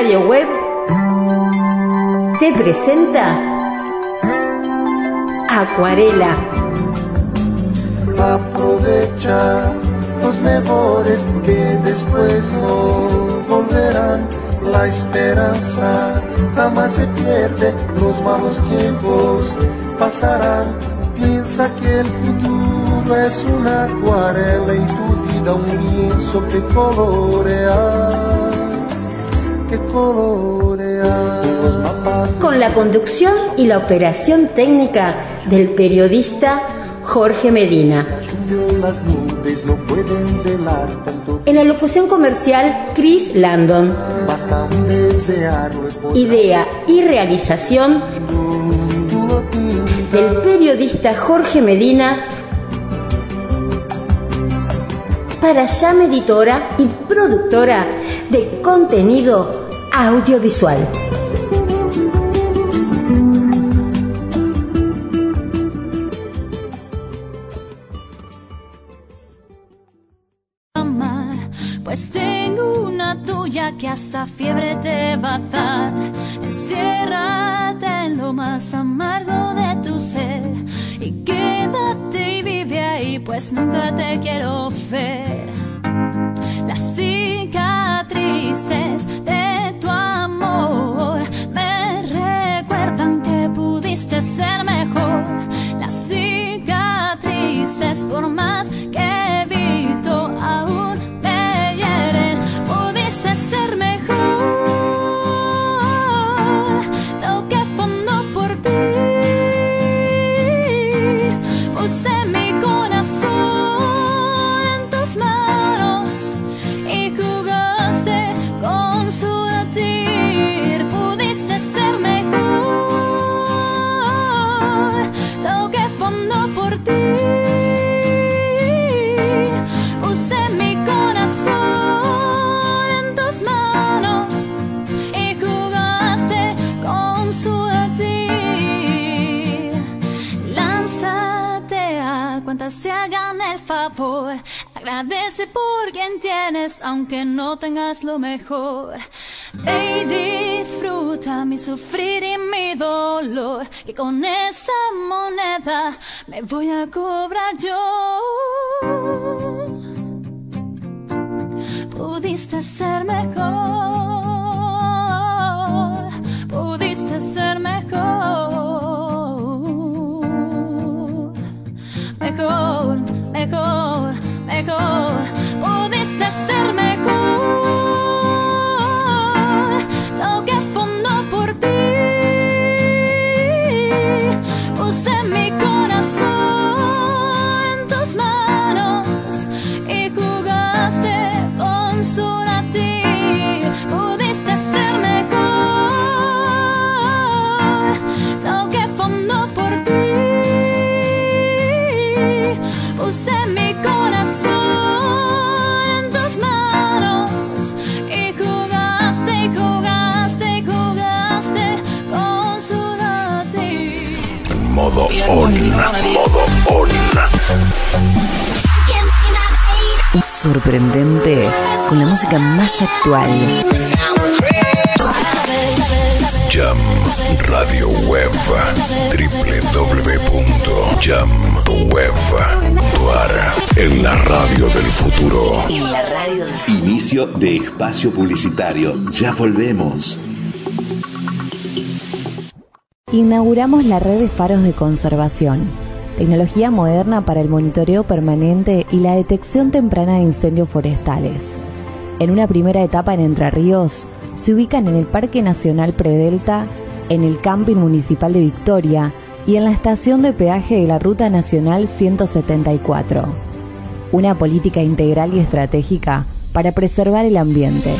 Radio Web te presenta Acuarela. Aprovecha los mejores que después no volverán. La esperanza jamás se pierde, los malos tiempos pasarán. Piensa que el futuro es una acuarela y tu vida un lienzo que colorea que colorea. Con la conducción y la operación técnica del periodista Jorge Medina. En la locución comercial, Chris Landon. Idea y realización del periodista Jorge Medina para Llama Editora y productora de contenido audiovisual. Sorprendente con la música más actual. Jam Radio Web. www.jamweb.ar En la radio del futuro. En la radio Inicio de espacio publicitario. Ya volvemos. Inauguramos la red de faros de conservación, tecnología moderna para el monitoreo permanente y la detección temprana de incendios forestales. En una primera etapa en Entre Ríos, se ubican en el Parque Nacional Predelta, en el Camping Municipal de Victoria y en la estación de peaje de la Ruta Nacional 174. Una política integral y estratégica para preservar el ambiente.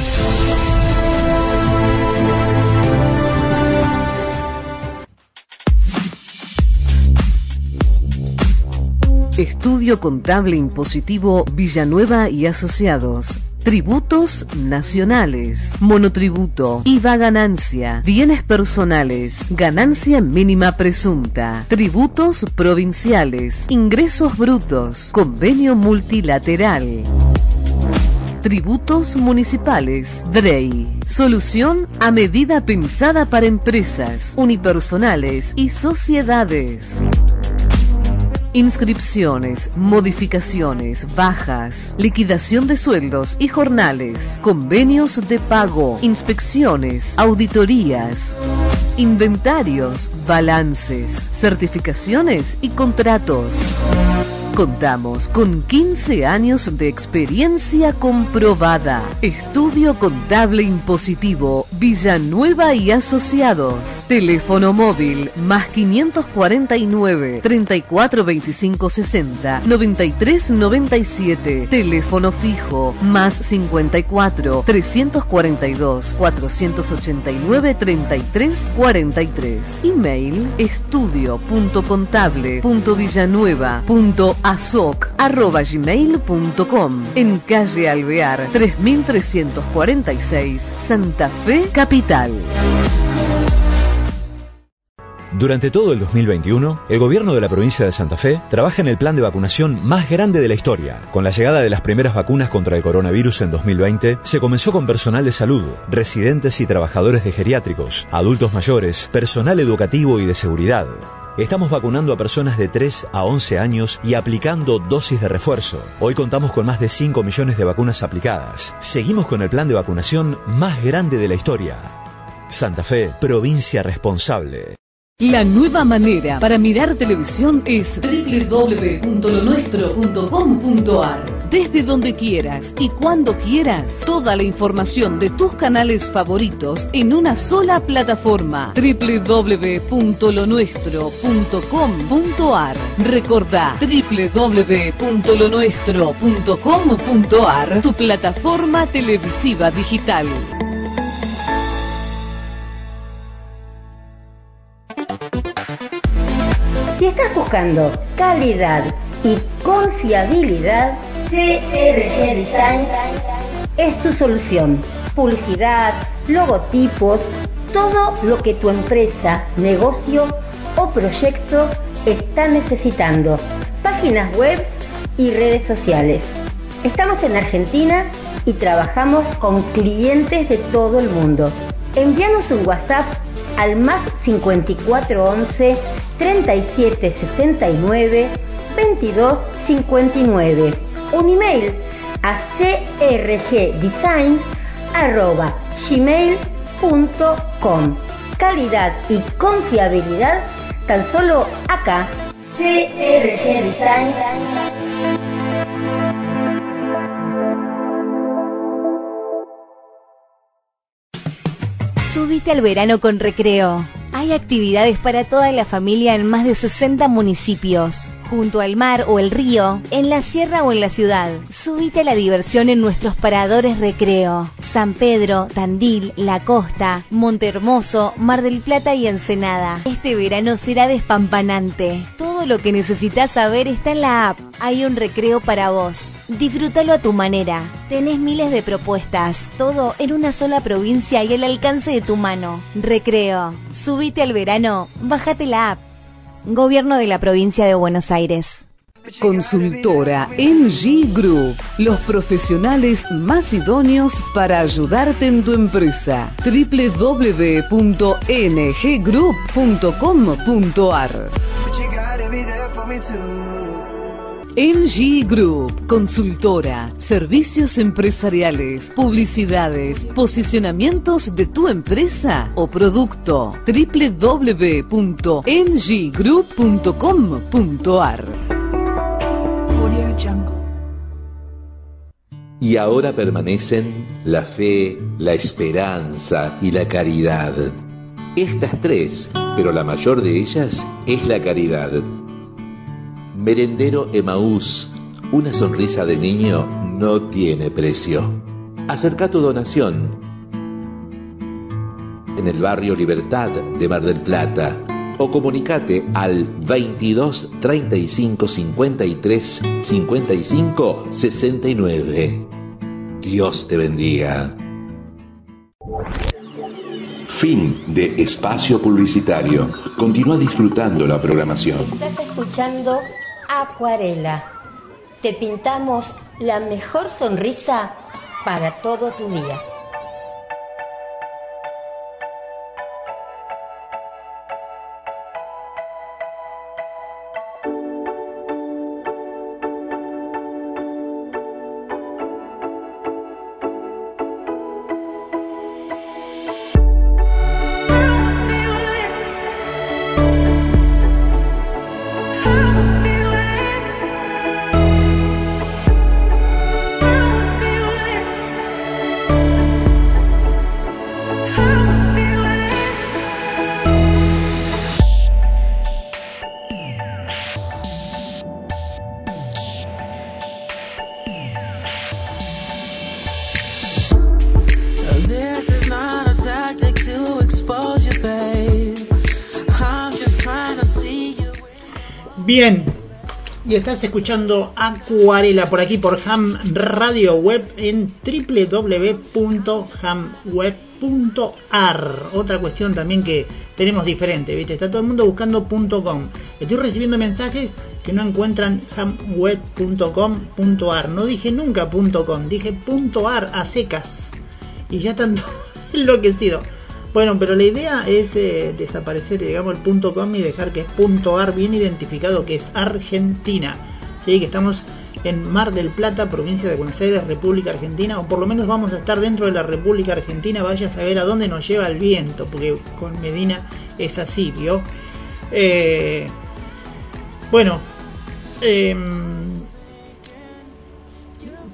Estudio Contable Impositivo Villanueva y Asociados. Tributos nacionales, monotributo, IVA ganancia, bienes personales, ganancia mínima presunta, tributos provinciales, ingresos brutos, convenio multilateral. Tributos municipales. DREI. Solución a medida pensada para empresas, unipersonales y sociedades. Inscripciones, modificaciones, bajas, liquidación de sueldos y jornales, convenios de pago, inspecciones, auditorías, inventarios, balances, certificaciones y contratos. Contamos con 15 años de experiencia comprobada. Estudio Contable Impositivo Villanueva y Asociados. Teléfono móvil más 549 34 25 60 93 97. Teléfono fijo más 54 342 489 33 43. Email estudio.contable.villanueva.a azoc.gmail.com en calle Alvear 3346 Santa Fe Capital. Durante todo el 2021, el gobierno de la provincia de Santa Fe trabaja en el plan de vacunación más grande de la historia. Con la llegada de las primeras vacunas contra el coronavirus en 2020, se comenzó con personal de salud, residentes y trabajadores de geriátricos, adultos mayores, personal educativo y de seguridad. Estamos vacunando a personas de 3 a 11 años y aplicando dosis de refuerzo. Hoy contamos con más de 5 millones de vacunas aplicadas. Seguimos con el plan de vacunación más grande de la historia. Santa Fe, provincia responsable. La nueva manera para mirar televisión es www.lonuestro.com.ar. Desde donde quieras y cuando quieras, toda la información de tus canales favoritos en una sola plataforma. www.lonuestro.com.ar. Recordá www.lonuestro.com.ar, tu plataforma televisiva digital. Buscando calidad y confiabilidad, CRG Design es tu solución. Publicidad, logotipos, todo lo que tu empresa, negocio o proyecto está necesitando. Páginas web y redes sociales. Estamos en Argentina y trabajamos con clientes de todo el mundo. Envíanos un WhatsApp al más 5411 3769 2259. Un email a crgdesign.gmail.com. Calidad y confiabilidad tan solo acá. CRG Design. Subite al verano con recreo. Hay actividades para toda la familia en más de 60 municipios junto al mar o el río, en la sierra o en la ciudad. Subite a la diversión en nuestros paradores recreo. San Pedro, Tandil, La Costa, Montehermoso, Mar del Plata y Ensenada. Este verano será despampanante. Todo lo que necesitas saber está en la app. Hay un recreo para vos. Disfrútalo a tu manera. Tenés miles de propuestas, todo en una sola provincia y al alcance de tu mano. Recreo. Subite al verano, bájate la app. Gobierno de la provincia de Buenos Aires. Consultora NG Group, los profesionales más idóneos para ayudarte en tu empresa. www.nggroup.com.ar NG Group, consultora, servicios empresariales, publicidades, posicionamientos de tu empresa o producto. www.nggroup.com.ar Y ahora permanecen la fe, la esperanza y la caridad. Estas tres, pero la mayor de ellas es la caridad. Merendero Emaús, una sonrisa de niño no tiene precio. Acerca tu donación en el barrio Libertad de Mar del Plata o comunicate al 22 35 53 55 69. Dios te bendiga. Fin de espacio publicitario. Continúa disfrutando la programación. Estás escuchando Acuarela. Te pintamos la mejor sonrisa para todo tu día. Y estás escuchando Acuarela por aquí por Ham Radio Web en www.hamweb.ar. Otra cuestión también que tenemos diferente, ¿viste? Está todo el mundo buscando .com. Estoy recibiendo mensajes que no encuentran hamweb.com.ar. No dije nunca .com, dije .ar a secas. Y ya están todos enloquecidos. Bueno, pero la idea es eh, desaparecer, digamos, el punto .com y dejar que es punto .ar bien identificado, que es Argentina. Sí, que estamos en Mar del Plata, provincia de Buenos Aires, República Argentina, o por lo menos vamos a estar dentro de la República Argentina, vaya a saber a dónde nos lleva el viento, porque con Medina es así, ¿vio? Eh, bueno, em,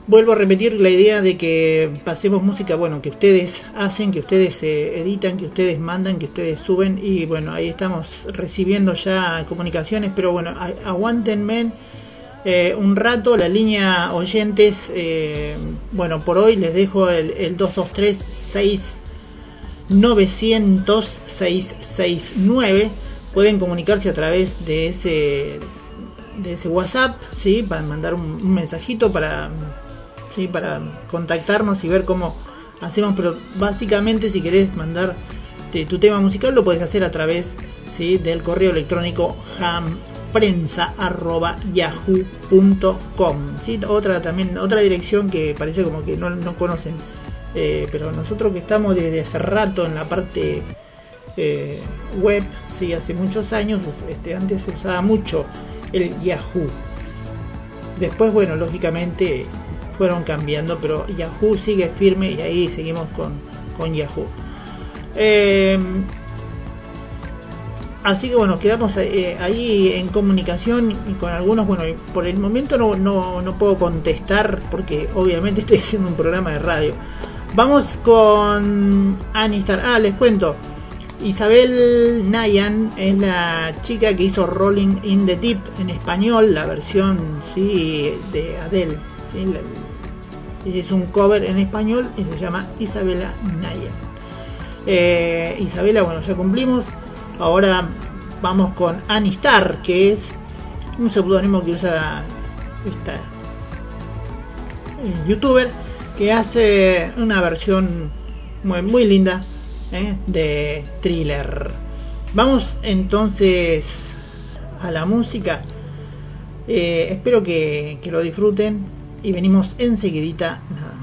vuelvo a repetir la idea de que pasemos música, bueno, que ustedes hacen, que ustedes eh, editan, que ustedes mandan, que ustedes suben y bueno, ahí estamos recibiendo ya comunicaciones, pero bueno, aguántenme eh, un rato la línea oyentes, eh, bueno, por hoy les dejo el, el 223 6 900 669 pueden comunicarse a través de ese de ese WhatsApp, sí, para mandar un mensajito para para contactarnos y ver cómo hacemos, pero básicamente si querés mandar de tu tema musical lo puedes hacer a través del correo electrónico jamprensa@yahoo.com. ¿sí? Otra también otra dirección que parece como que no, no conocen, eh, pero nosotros que estamos desde hace rato en la parte eh, web, sí, hace muchos años, pues, este, antes se usaba mucho el Yahoo. Después, bueno, lógicamente fueron cambiando, pero Yahoo sigue firme y ahí seguimos con, con Yahoo. Eh, así que bueno, quedamos eh, ahí en comunicación y con algunos, bueno, por el momento no, no, no puedo contestar porque obviamente estoy haciendo un programa de radio. Vamos con Anistar. Ah, les cuento. Isabel Nayan es la chica que hizo Rolling in the Deep en español, la versión sí de Adele. Es un cover en español y se llama Isabela Nayan. Eh, Isabela, bueno, ya cumplimos. Ahora vamos con Anistar, que es un seudónimo que usa esta eh, youtuber que hace una versión muy, muy linda ¿eh? de thriller. Vamos entonces a la música. Eh, espero que, que lo disfruten y venimos enseguidita nada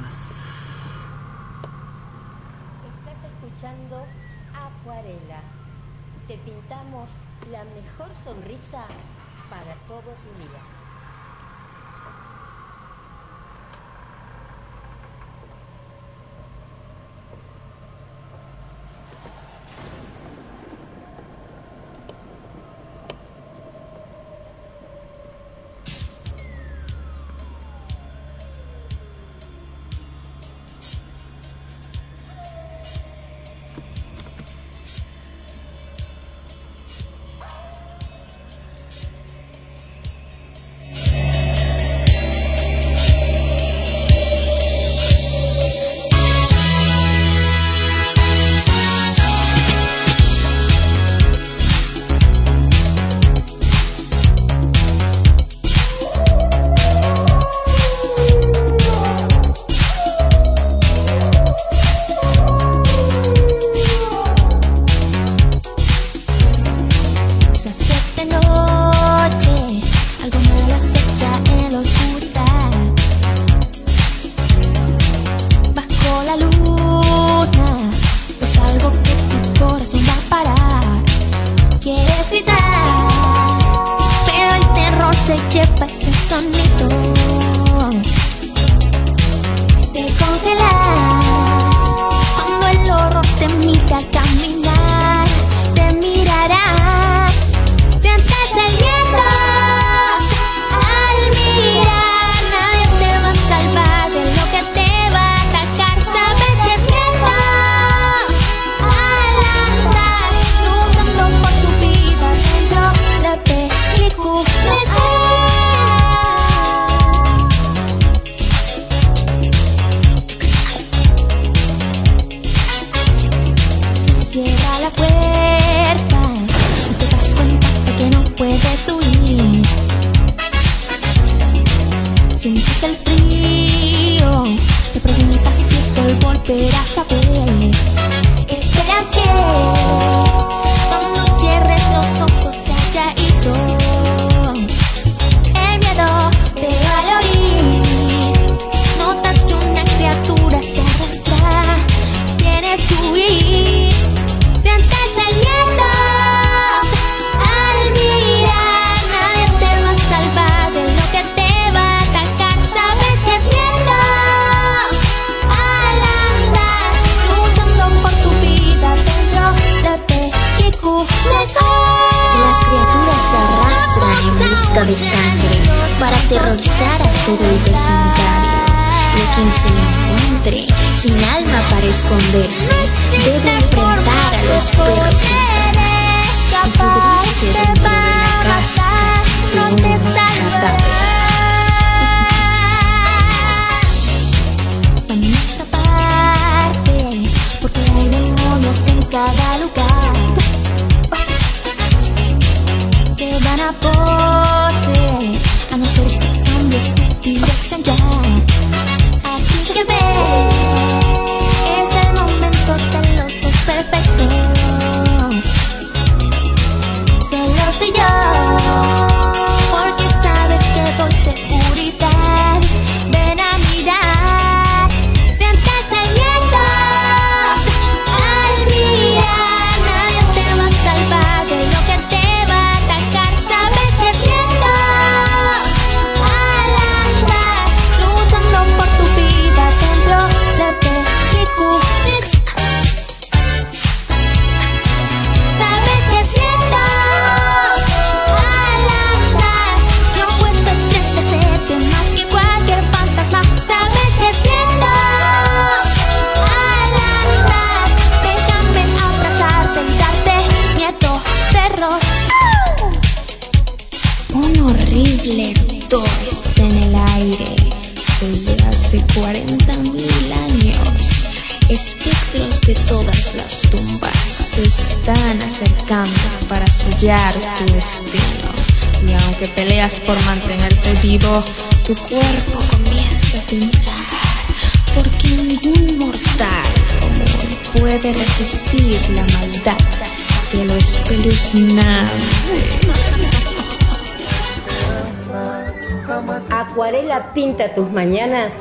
Pinta tus mañanas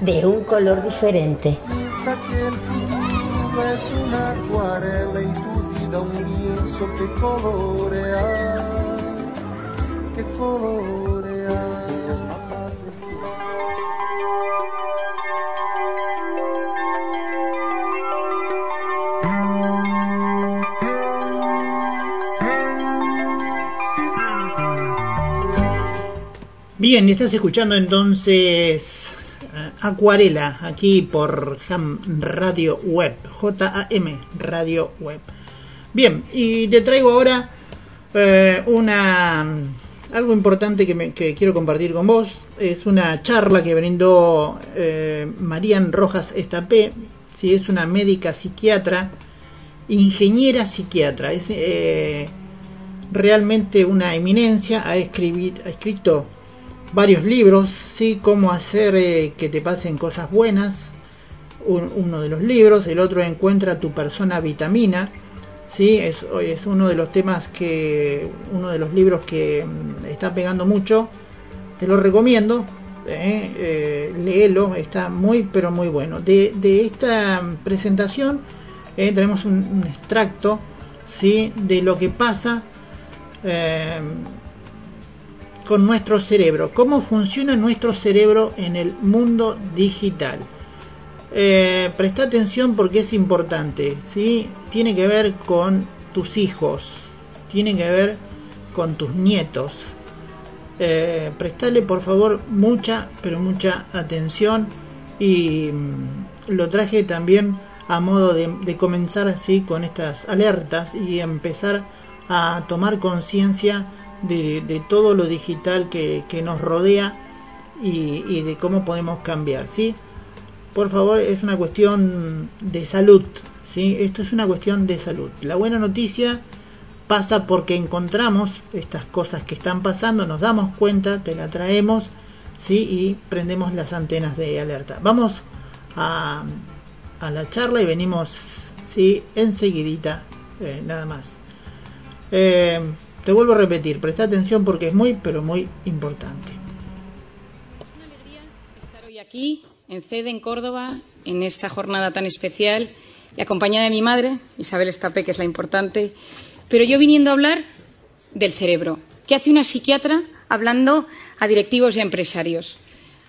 de un color diferente. Piensa que el futuro es una acuarela y tu vida un lienzo que color. Bien, estás escuchando entonces eh, Acuarela, aquí por Ham Radio Web, JAM Radio Web. Bien, y te traigo ahora eh, una algo importante que, quiero compartir con vos. Es una charla que brindó eh, Marian Rojas Estapé, si es una médica psiquiatra, ingeniera psiquiatra, es eh, realmente una eminencia, ha, ha escrito varios libros, ¿sí? Cómo hacer eh, que te pasen cosas buenas, un, uno de los libros, el otro Encuentra tu persona vitamina, ¿sí? Es, es uno de los temas que, uno de los libros que mm, está pegando mucho, te lo recomiendo, ¿eh? eh, léelo, está muy pero muy bueno. De, esta presentación eh, tenemos un, un, extracto ¿sí? de lo que pasa con nuestro cerebro. ¿Cómo funciona nuestro cerebro en el mundo digital? Eh, presta atención porque es importante. ¿sí? Tiene que ver con tus hijos. Tiene que ver con tus nietos. Eh, prestale por favor mucha, pero mucha atención. Y mm, lo traje también a modo de, de comenzar así con estas alertas y empezar a tomar conciencia de, todo lo digital que, que nos rodea y, y de cómo podemos cambiar. ¿sí? Por favor, es una cuestión de salud. ¿sí? Esto es una cuestión de salud. La buena noticia pasa porque encontramos estas cosas que están pasando, nos damos cuenta, te la traemos ¿sí? y prendemos las antenas de alerta. Vamos a, a la charla y venimos ¿sí? enseguidita, eh, nada más. Eh, te vuelvo a repetir, presta atención porque es muy, pero muy importante. estar hoy aquí, en CEDE, en Córdoba, en esta jornada tan especial, y acompañada de mi madre, Isabel Estapé, que es la importante, pero yo viniendo a hablar del cerebro. ¿Qué hace una psiquiatra hablando a directivos y a empresarios?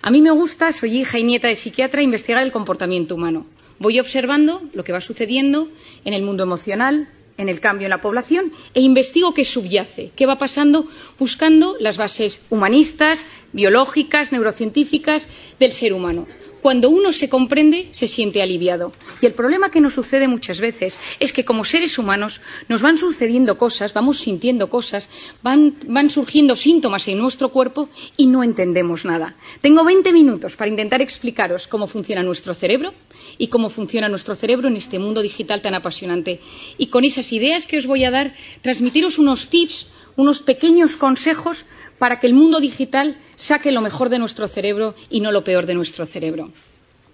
A mí me gusta, soy hija y nieta de psiquiatra, investigar el comportamiento humano. Voy observando lo que va sucediendo en el mundo emocional, en el cambio en la población e investigo qué subyace, qué va pasando buscando las bases humanistas, biológicas, neurocientíficas del ser humano. Cuando uno se comprende, se siente aliviado. Y el problema que nos sucede muchas veces es que como seres humanos nos van sucediendo cosas, vamos sintiendo cosas, van, van surgiendo síntomas en nuestro cuerpo y no entendemos nada. Tengo 20 minutos para intentar explicaros cómo funciona nuestro cerebro y cómo funciona nuestro cerebro en este mundo digital tan apasionante. Y con esas ideas que os voy a dar, transmitiros unos tips, unos pequeños consejos para que el mundo digital saque lo mejor de nuestro cerebro y no lo peor de nuestro cerebro.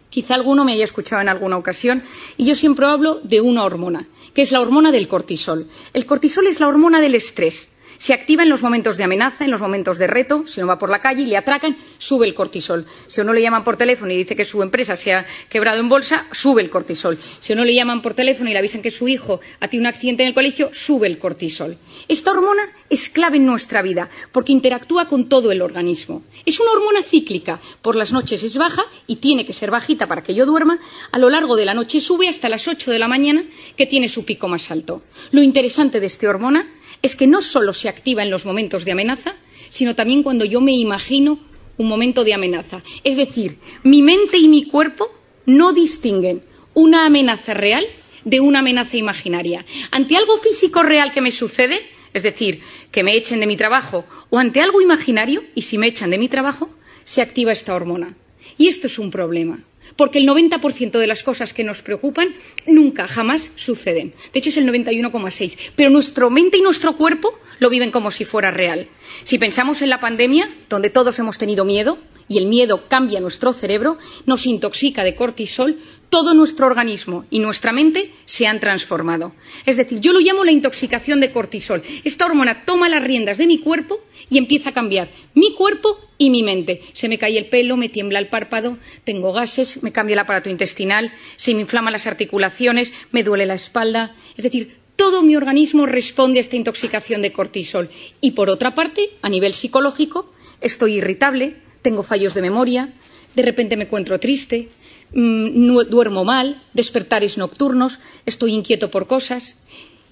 Quizá alguno me haya escuchado en alguna ocasión y yo siempre hablo de una hormona, que es la hormona del cortisol. El cortisol es la hormona del estrés. Se activa en los momentos de amenaza, en los momentos de reto. Si uno va por la calle y le atracan, sube el cortisol. Si uno le llaman por teléfono y dice que su empresa se ha quebrado en bolsa, sube el cortisol. Si uno le llaman por teléfono y le avisan que su hijo ha tenido un accidente en el colegio, sube el cortisol. Esta hormona es clave en nuestra vida porque interactúa con todo el organismo. Es una hormona cíclica. Por las noches es baja y tiene que ser bajita para que yo duerma. A lo largo de la noche sube hasta las 8 de la mañana, que tiene su pico más alto. Lo interesante de esta hormona es que no solo se activa en los momentos de amenaza, sino también cuando yo me imagino un momento de amenaza. Es decir, mi mente y mi cuerpo no distinguen una amenaza real de una amenaza imaginaria. Ante algo físico real que me sucede, es decir, que me echen de mi trabajo, o ante algo imaginario, y si me echan de mi trabajo, se activa esta hormona. Y esto es un problema porque el 90% de las cosas que nos preocupan nunca, jamás suceden. De hecho, es el 91,6%. Pero nuestra mente y nuestro cuerpo lo viven como si fuera real. Si pensamos en la pandemia, donde todos hemos tenido miedo, y el miedo cambia nuestro cerebro, nos intoxica de cortisol, todo nuestro organismo y nuestra mente se han transformado. Es decir, yo lo llamo la intoxicación de cortisol. Esta hormona toma las riendas de mi cuerpo y empieza a cambiar mi cuerpo y mi mente. Se me cae el pelo, me tiembla el párpado, tengo gases, me cambia el aparato intestinal, se me inflaman las articulaciones, me duele la espalda. Es decir, todo mi organismo responde a esta intoxicación de cortisol. Y por otra parte, a nivel psicológico, estoy irritable, tengo fallos de memoria, de repente me encuentro triste, mmm, duermo mal, despertares nocturnos, estoy inquieto por cosas.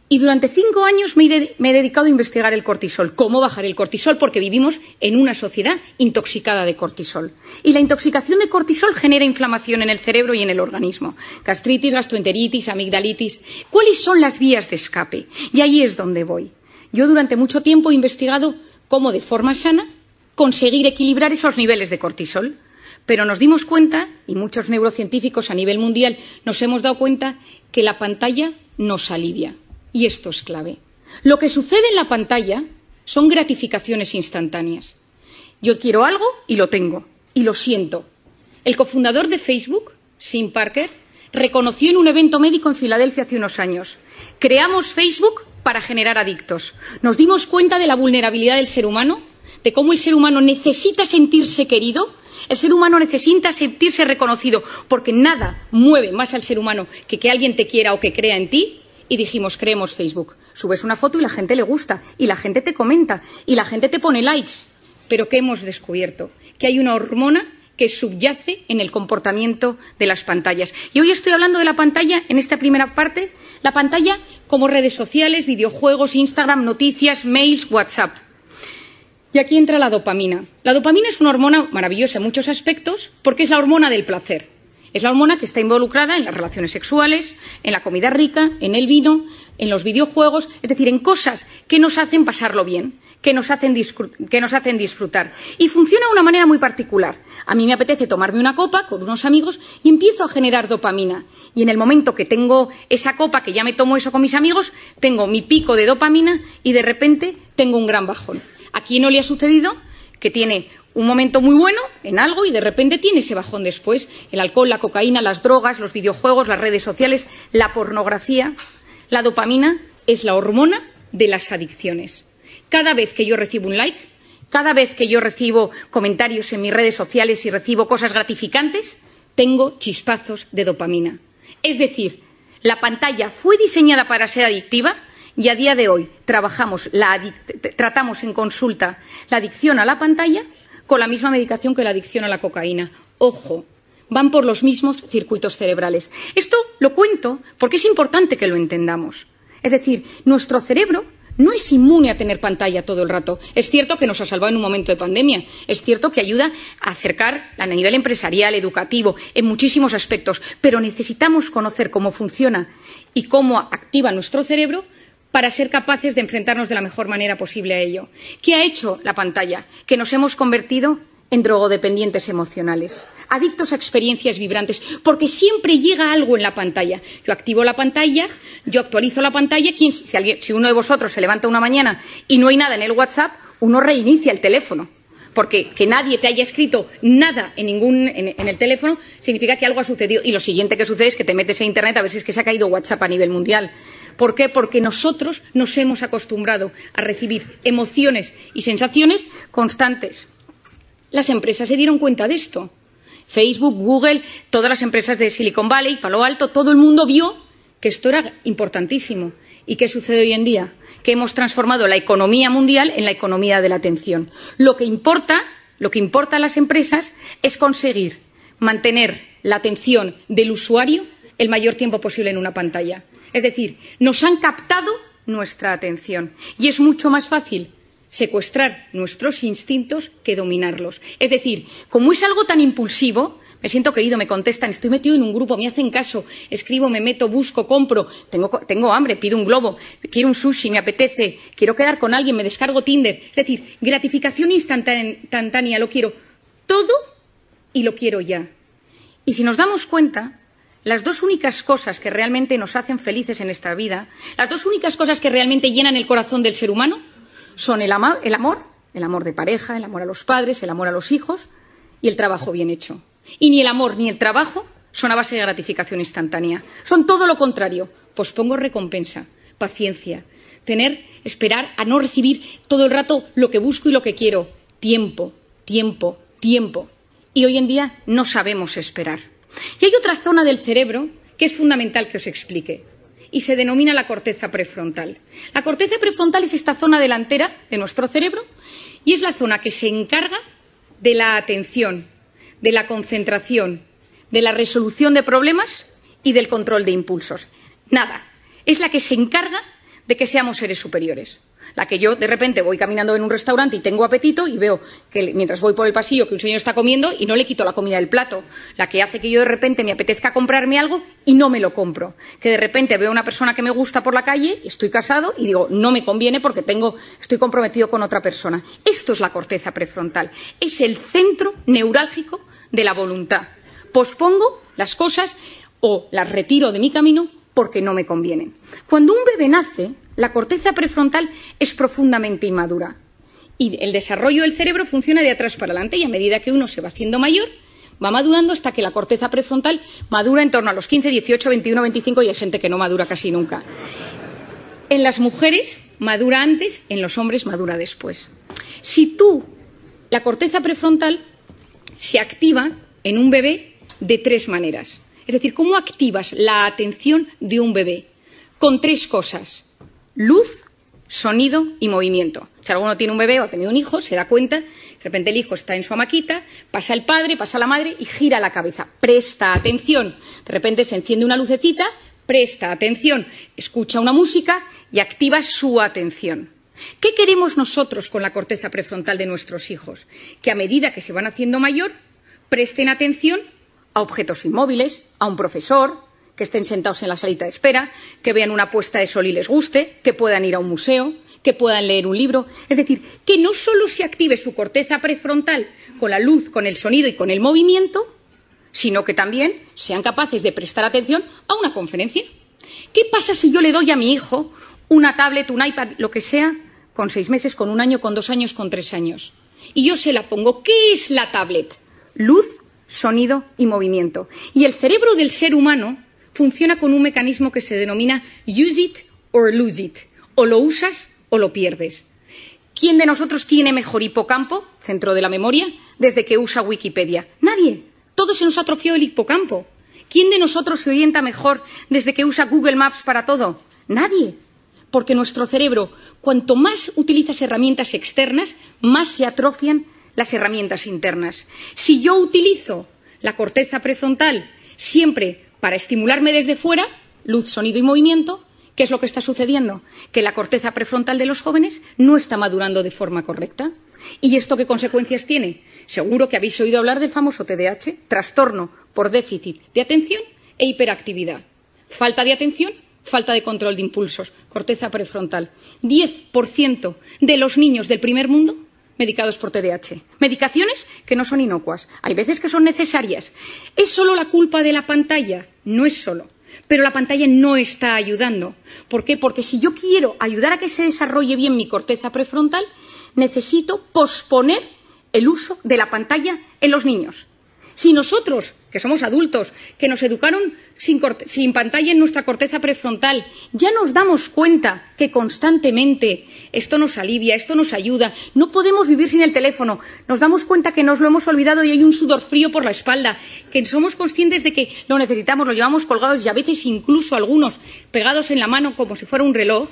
Y durante cinco años me he, dedicado a investigar el cortisol, cómo bajar el cortisol, porque vivimos en una sociedad intoxicada de cortisol. Y la intoxicación de cortisol genera inflamación en el cerebro y en el organismo. Gastritis, gastroenteritis, amigdalitis. ¿Cuáles son las vías de escape? Y ahí es donde voy. Yo durante mucho tiempo he investigado cómo de forma sana conseguir equilibrar esos niveles de cortisol. Pero nos dimos cuenta, y muchos neurocientíficos a nivel mundial nos hemos dado cuenta, que la pantalla nos alivia. Y esto es clave. Lo que sucede en la pantalla son gratificaciones instantáneas. Yo quiero algo y lo tengo, y lo siento. El cofundador de Facebook, Sim Parker, reconoció en un evento médico en Filadelfia hace unos años. Creamos Facebook para generar adictos. Nos dimos cuenta de la vulnerabilidad del ser humano, de cómo el ser humano necesita sentirse querido, el ser humano necesita sentirse reconocido, porque nada mueve más al ser humano que que alguien te quiera o que crea en ti, y dijimos, creemos Facebook. Subes una foto y la gente le gusta, y la gente te comenta, y la gente te pone likes. pero ¿qué hemos descubierto? Que hay una hormona que subyace en el comportamiento de las pantallas. Y hoy estoy hablando de la pantalla, en esta primera parte, la pantalla como redes sociales, videojuegos, Instagram, noticias, mails, WhatsApp. Y aquí entra la dopamina. La dopamina es una hormona maravillosa en muchos aspectos porque es la hormona del placer. Es la hormona que está involucrada en las relaciones sexuales, en la comida rica, en el vino, en los videojuegos, es decir, en cosas que nos hacen pasarlo bien, que nos hacen, que nos hacen disfrutar. Y funciona de una manera muy particular. A mí me apetece tomarme una copa con unos amigos y empiezo a generar dopamina. Y en el momento que tengo esa copa, que ya me tomo eso con mis amigos, tengo mi pico de dopamina y de repente tengo un gran bajón. ¿A quién no le ha sucedido que tiene un momento muy bueno en algo y de repente tiene ese bajón después? El alcohol, la cocaína, las drogas, los videojuegos, las redes sociales, la pornografía. La dopamina es la hormona de las adicciones. Cada vez que yo recibo un like, cada vez que yo recibo comentarios en mis redes sociales y recibo cosas gratificantes, tengo chispazos de dopamina. Es decir, la pantalla fue diseñada para ser adictiva, y a día de hoy trabajamos la tratamos en consulta la adicción a la pantalla con la misma medicación que la adicción a la cocaína. Ojo, van por los mismos circuitos cerebrales. Esto lo cuento porque es importante que lo entendamos. Es decir, nuestro cerebro no es inmune a tener pantalla todo el rato. Es cierto que nos ha salvado en un momento de pandemia. Es cierto que ayuda a acercar a nivel empresarial, educativo, en muchísimos aspectos. Pero necesitamos conocer cómo funciona y cómo activa nuestro cerebro para ser capaces de enfrentarnos de la mejor manera posible a ello. ¿Qué ha hecho la pantalla? Que nos hemos convertido en drogodependientes emocionales, adictos a experiencias vibrantes, porque siempre llega algo en la pantalla. Yo activo la pantalla, yo actualizo la pantalla, si, si uno de vosotros se levanta una mañana y no hay nada en el WhatsApp, uno reinicia el teléfono porque que nadie te haya escrito nada en, ningún, en, en, el teléfono significa que algo ha sucedido. Y lo siguiente que sucede es que te metes en Internet a ver si es que se ha caído WhatsApp a nivel mundial. ¿Por qué? Porque nosotros nos hemos acostumbrado a recibir emociones y sensaciones constantes. Las empresas se dieron cuenta de esto. Facebook, Google, todas las empresas de Silicon Valley, Palo Alto, todo el mundo vio que esto era importantísimo. ¿Y qué sucede hoy en día? Que hemos transformado la economía mundial en la economía de la atención. Lo que importa, lo que importa a las empresas es conseguir mantener la atención del usuario el mayor tiempo posible en una pantalla. Es decir, nos han captado nuestra atención y es mucho más fácil secuestrar nuestros instintos que dominarlos. Es decir, como es algo tan impulsivo, me siento querido, me contestan, estoy metido en un grupo, me hacen caso, escribo, me meto, busco, compro, tengo, tengo, hambre, pido un globo, quiero un sushi, me apetece, quiero quedar con alguien, me descargo Tinder. Es decir, gratificación instantánea, lo quiero todo y lo quiero ya. Y si nos damos cuenta, las dos únicas cosas que realmente nos hacen felices en esta vida, las dos únicas cosas que realmente llenan el corazón del ser humano, son el, el amor, el amor de pareja, el amor a los padres, el amor a los hijos y el trabajo bien hecho. Y ni el amor ni el trabajo son a base de gratificación instantánea. Son todo lo contrario. Pospongo recompensa, paciencia, tener, esperar a no recibir todo el rato lo que busco y lo que quiero. Tiempo, tiempo, tiempo. Y hoy en día no sabemos esperar. Y hay otra zona del cerebro que es fundamental que os explique y se denomina la corteza prefrontal. La corteza prefrontal es esta zona delantera de nuestro cerebro y es la zona que se encarga de la atención, de la concentración, de la resolución de problemas y del control de impulsos. Nada. Es la que se encarga de que seamos seres superiores la que yo de repente voy caminando en un restaurante y tengo apetito y veo que mientras voy por el pasillo que un señor está comiendo y no le quito la comida del plato, la que hace que yo de repente me apetezca comprarme algo y no me lo compro, que de repente veo a una persona que me gusta por la calle, estoy casado y digo, no me conviene porque tengo, estoy comprometido con otra persona. Esto es la corteza prefrontal, es el centro neurálgico de la voluntad. Pospongo las cosas o las retiro de mi camino porque no me convienen. Cuando un bebé nace, la corteza prefrontal es profundamente inmadura y el desarrollo del cerebro funciona de atrás para adelante y a medida que uno se va haciendo mayor, va madurando hasta que la corteza prefrontal madura en torno a los 15, 18, 21, 25 y hay gente que no madura casi nunca. En las mujeres madura antes, en los hombres madura después. Si tú, la corteza prefrontal se activa en un bebé de tres maneras. Es decir, ¿cómo activas la atención de un bebé? Con tres cosas luz, sonido y movimiento. Si alguno tiene un bebé o ha tenido un hijo, se da cuenta, de repente el hijo está en su hamaquita, pasa el padre, pasa la madre y gira la cabeza. Presta atención. De repente se enciende una lucecita, presta atención, escucha una música y activa su atención. ¿Qué queremos nosotros con la corteza prefrontal de nuestros hijos? Que a medida que se van haciendo mayor, presten atención a objetos inmóviles, a un profesor, que estén sentados en la salita de espera, que vean una puesta de sol y les guste, que puedan ir a un museo, que puedan leer un libro. Es decir, que no solo se active su corteza prefrontal con la luz, con el sonido y con el movimiento, sino que también sean capaces de prestar atención a una conferencia. ¿Qué pasa si yo le doy a mi hijo una tablet, un iPad, lo que sea, con seis meses, con un año, con dos años, con tres años? Y yo se la pongo. ¿Qué es la tablet? Luz, sonido y movimiento. Y el cerebro del ser humano funciona con un mecanismo que se denomina use it or lose it. O lo usas o lo pierdes. ¿Quién de nosotros tiene mejor hipocampo, centro de la memoria, desde que usa Wikipedia? Nadie. Todo se nos atrofió el hipocampo. ¿Quién de nosotros se orienta mejor desde que usa Google Maps para todo? Nadie. Porque nuestro cerebro, cuanto más utilizas herramientas externas, más se atrofian las herramientas internas. Si yo utilizo la corteza prefrontal siempre para estimularme desde fuera, luz, sonido y movimiento, ¿qué es lo que está sucediendo? Que la corteza prefrontal de los jóvenes no está madurando de forma correcta. ¿Y esto qué consecuencias tiene? Seguro que habéis oído hablar del famoso TDAH, trastorno por déficit de atención e hiperactividad. Falta de atención, falta de control de impulsos, corteza prefrontal. 10% de los niños del primer mundo medicados por TDAH. Medicaciones que no son inocuas. Hay veces que son necesarias. ¿Es solo la culpa de la pantalla? No es solo. Pero la pantalla no está ayudando. ¿Por qué? Porque si yo quiero ayudar a que se desarrolle bien mi corteza prefrontal, necesito posponer el uso de la pantalla en los niños. Si nosotros, que somos adultos, que nos educaron sin, pantalla en nuestra corteza prefrontal, ya nos damos cuenta que constantemente esto nos alivia, esto nos ayuda, no podemos vivir sin el teléfono, nos damos cuenta que nos lo hemos olvidado y hay un sudor frío por la espalda, que somos conscientes de que lo necesitamos, lo llevamos colgados y a veces incluso algunos pegados en la mano como si fuera un reloj,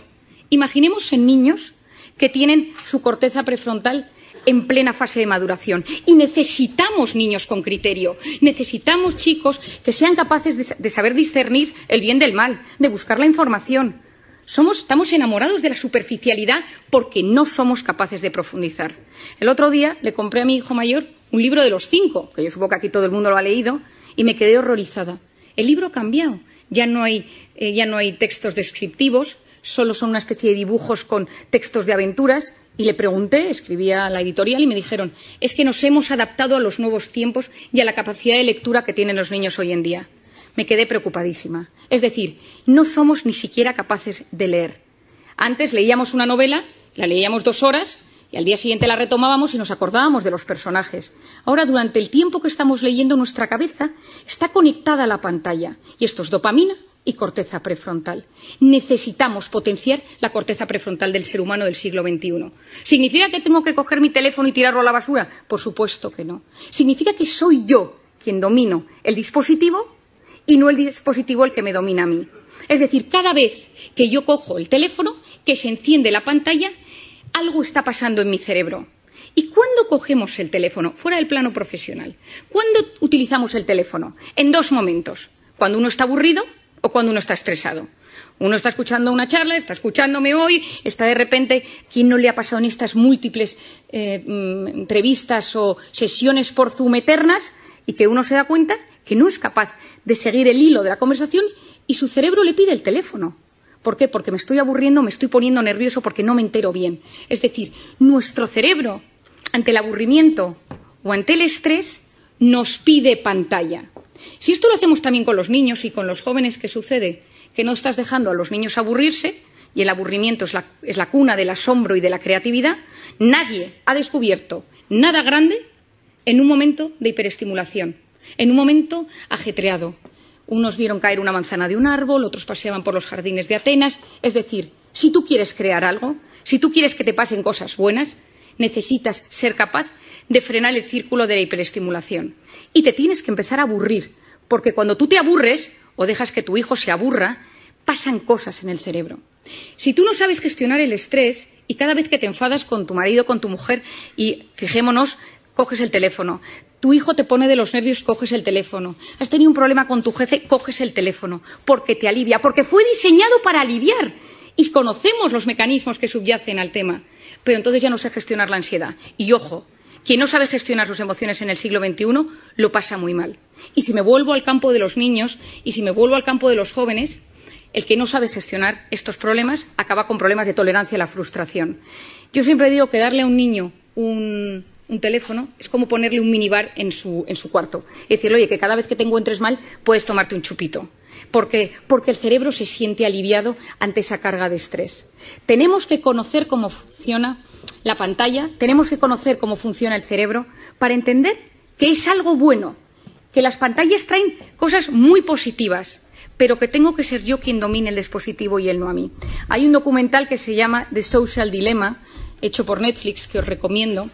imaginemos en niños que tienen su corteza prefrontal en plena fase de maduración. Y necesitamos niños con criterio, necesitamos chicos que sean capaces de, saber discernir el bien del mal, de buscar la información. Somos, estamos enamorados de la superficialidad porque no somos capaces de profundizar. El otro día le compré a mi hijo mayor un libro de los cinco, que yo supongo que aquí todo el mundo lo ha leído, y me quedé horrorizada. El libro ha cambiado. Ya no hay, eh, ya no hay textos descriptivos, solo son una especie de dibujos con textos de aventuras. Y le pregunté, escribía a la editorial y me dijeron, es que nos hemos adaptado a los nuevos tiempos y a la capacidad de lectura que tienen los niños hoy en día. Me quedé preocupadísima. Es decir, no somos ni siquiera capaces de leer. Antes leíamos una novela, la leíamos dos horas y al día siguiente la retomábamos y nos acordábamos de los personajes. Ahora, durante el tiempo que estamos leyendo, nuestra cabeza está conectada a la pantalla y esto es dopamina y corteza prefrontal. Necesitamos potenciar la corteza prefrontal del ser humano del siglo XXI. ¿Significa que tengo que coger mi teléfono y tirarlo a la basura? Por supuesto que no. Significa que soy yo quien domino el dispositivo y no el dispositivo el que me domina a mí. Es decir, cada vez que yo cojo el teléfono, que se enciende la pantalla, algo está pasando en mi cerebro. ¿Y cuándo cogemos el teléfono? Fuera del plano profesional. ¿Cuándo utilizamos el teléfono? En dos momentos. Cuando uno está aburrido o cuando uno está estresado. Uno está escuchando una charla, está escuchándome hoy, está de repente, ¿quién no le ha pasado en estas múltiples eh, entrevistas o sesiones por Zoom eternas? Y que uno se da cuenta que no es capaz de seguir el hilo de la conversación y su cerebro le pide el teléfono. ¿Por qué? Porque me estoy aburriendo, me estoy poniendo nervioso porque no me entero bien. Es decir, nuestro cerebro, ante el aburrimiento o ante el estrés, nos pide pantalla. Si esto lo hacemos también con los niños y con los jóvenes, ¿qué sucede? Que no estás dejando a los niños aburrirse y el aburrimiento es la, es la cuna del asombro y de la creatividad. Nadie ha descubierto nada grande en un momento de hiperestimulación, en un momento ajetreado. Unos vieron caer una manzana de un árbol, otros paseaban por los jardines de Atenas. Es decir, si tú quieres crear algo, si tú quieres que te pasen cosas buenas, necesitas ser capaz de frenar el círculo de la hiperestimulación. Y te tienes que empezar a aburrir, porque cuando tú te aburres o dejas que tu hijo se aburra, pasan cosas en el cerebro. Si tú no sabes gestionar el estrés y cada vez que te enfadas con tu marido, con tu mujer, y fijémonos, coges el teléfono. Tu hijo te pone de los nervios, coges el teléfono. Has tenido un problema con tu jefe, coges el teléfono. Porque te alivia, porque fue diseñado para aliviar. Y conocemos los mecanismos que subyacen al tema. Pero entonces ya no sé gestionar la ansiedad. Y ojo, quien no sabe gestionar sus emociones en el siglo XXI lo pasa muy mal. Y si me vuelvo al campo de los niños y si me vuelvo al campo de los jóvenes, el que no sabe gestionar estos problemas acaba con problemas de tolerancia a la frustración. Yo siempre digo que darle a un niño un, teléfono es como ponerle un minibar en su, en su cuarto. Es decirle, oye, que cada vez que te encuentres mal puedes tomarte un chupito. ¿Por qué? Porque el cerebro se siente aliviado ante esa carga de estrés. Tenemos que conocer cómo funciona la pantalla, tenemos que conocer cómo funciona el cerebro para entender que es algo bueno, que las pantallas traen cosas muy positivas, pero que tengo que ser yo quien domine el dispositivo y él no a mí. Hay un documental que se llama The Social Dilemma, hecho por Netflix, que os recomiendo.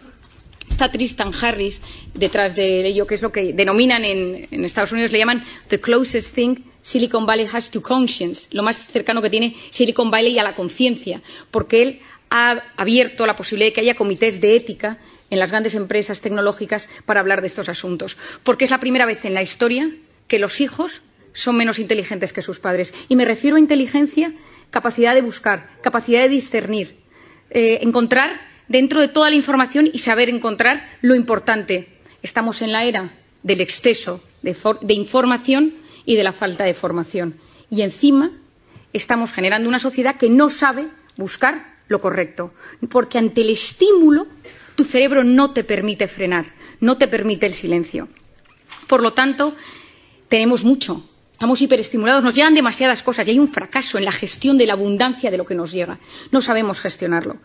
Está Tristan Harris detrás de ello, que es lo que denominan en, en Estados Unidos, le llaman the closest thing Silicon Valley has to conscience, lo más cercano que tiene Silicon Valley a la conciencia, porque él ha abierto la posibilidad de que haya comités de ética en las grandes empresas tecnológicas para hablar de estos asuntos, porque es la primera vez en la historia que los hijos son menos inteligentes que sus padres. Y me refiero a inteligencia, capacidad de buscar, capacidad de discernir, eh, encontrar dentro de toda la información y saber encontrar lo importante. Estamos en la era del exceso de, de información y de la falta de formación. Y encima estamos generando una sociedad que no sabe buscar lo correcto, porque ante el estímulo tu cerebro no te permite frenar, no te permite el silencio. Por lo tanto, tenemos mucho, estamos hiperestimulados, nos llegan demasiadas cosas y hay un fracaso en la gestión de la abundancia de lo que nos llega. No sabemos gestionarlo.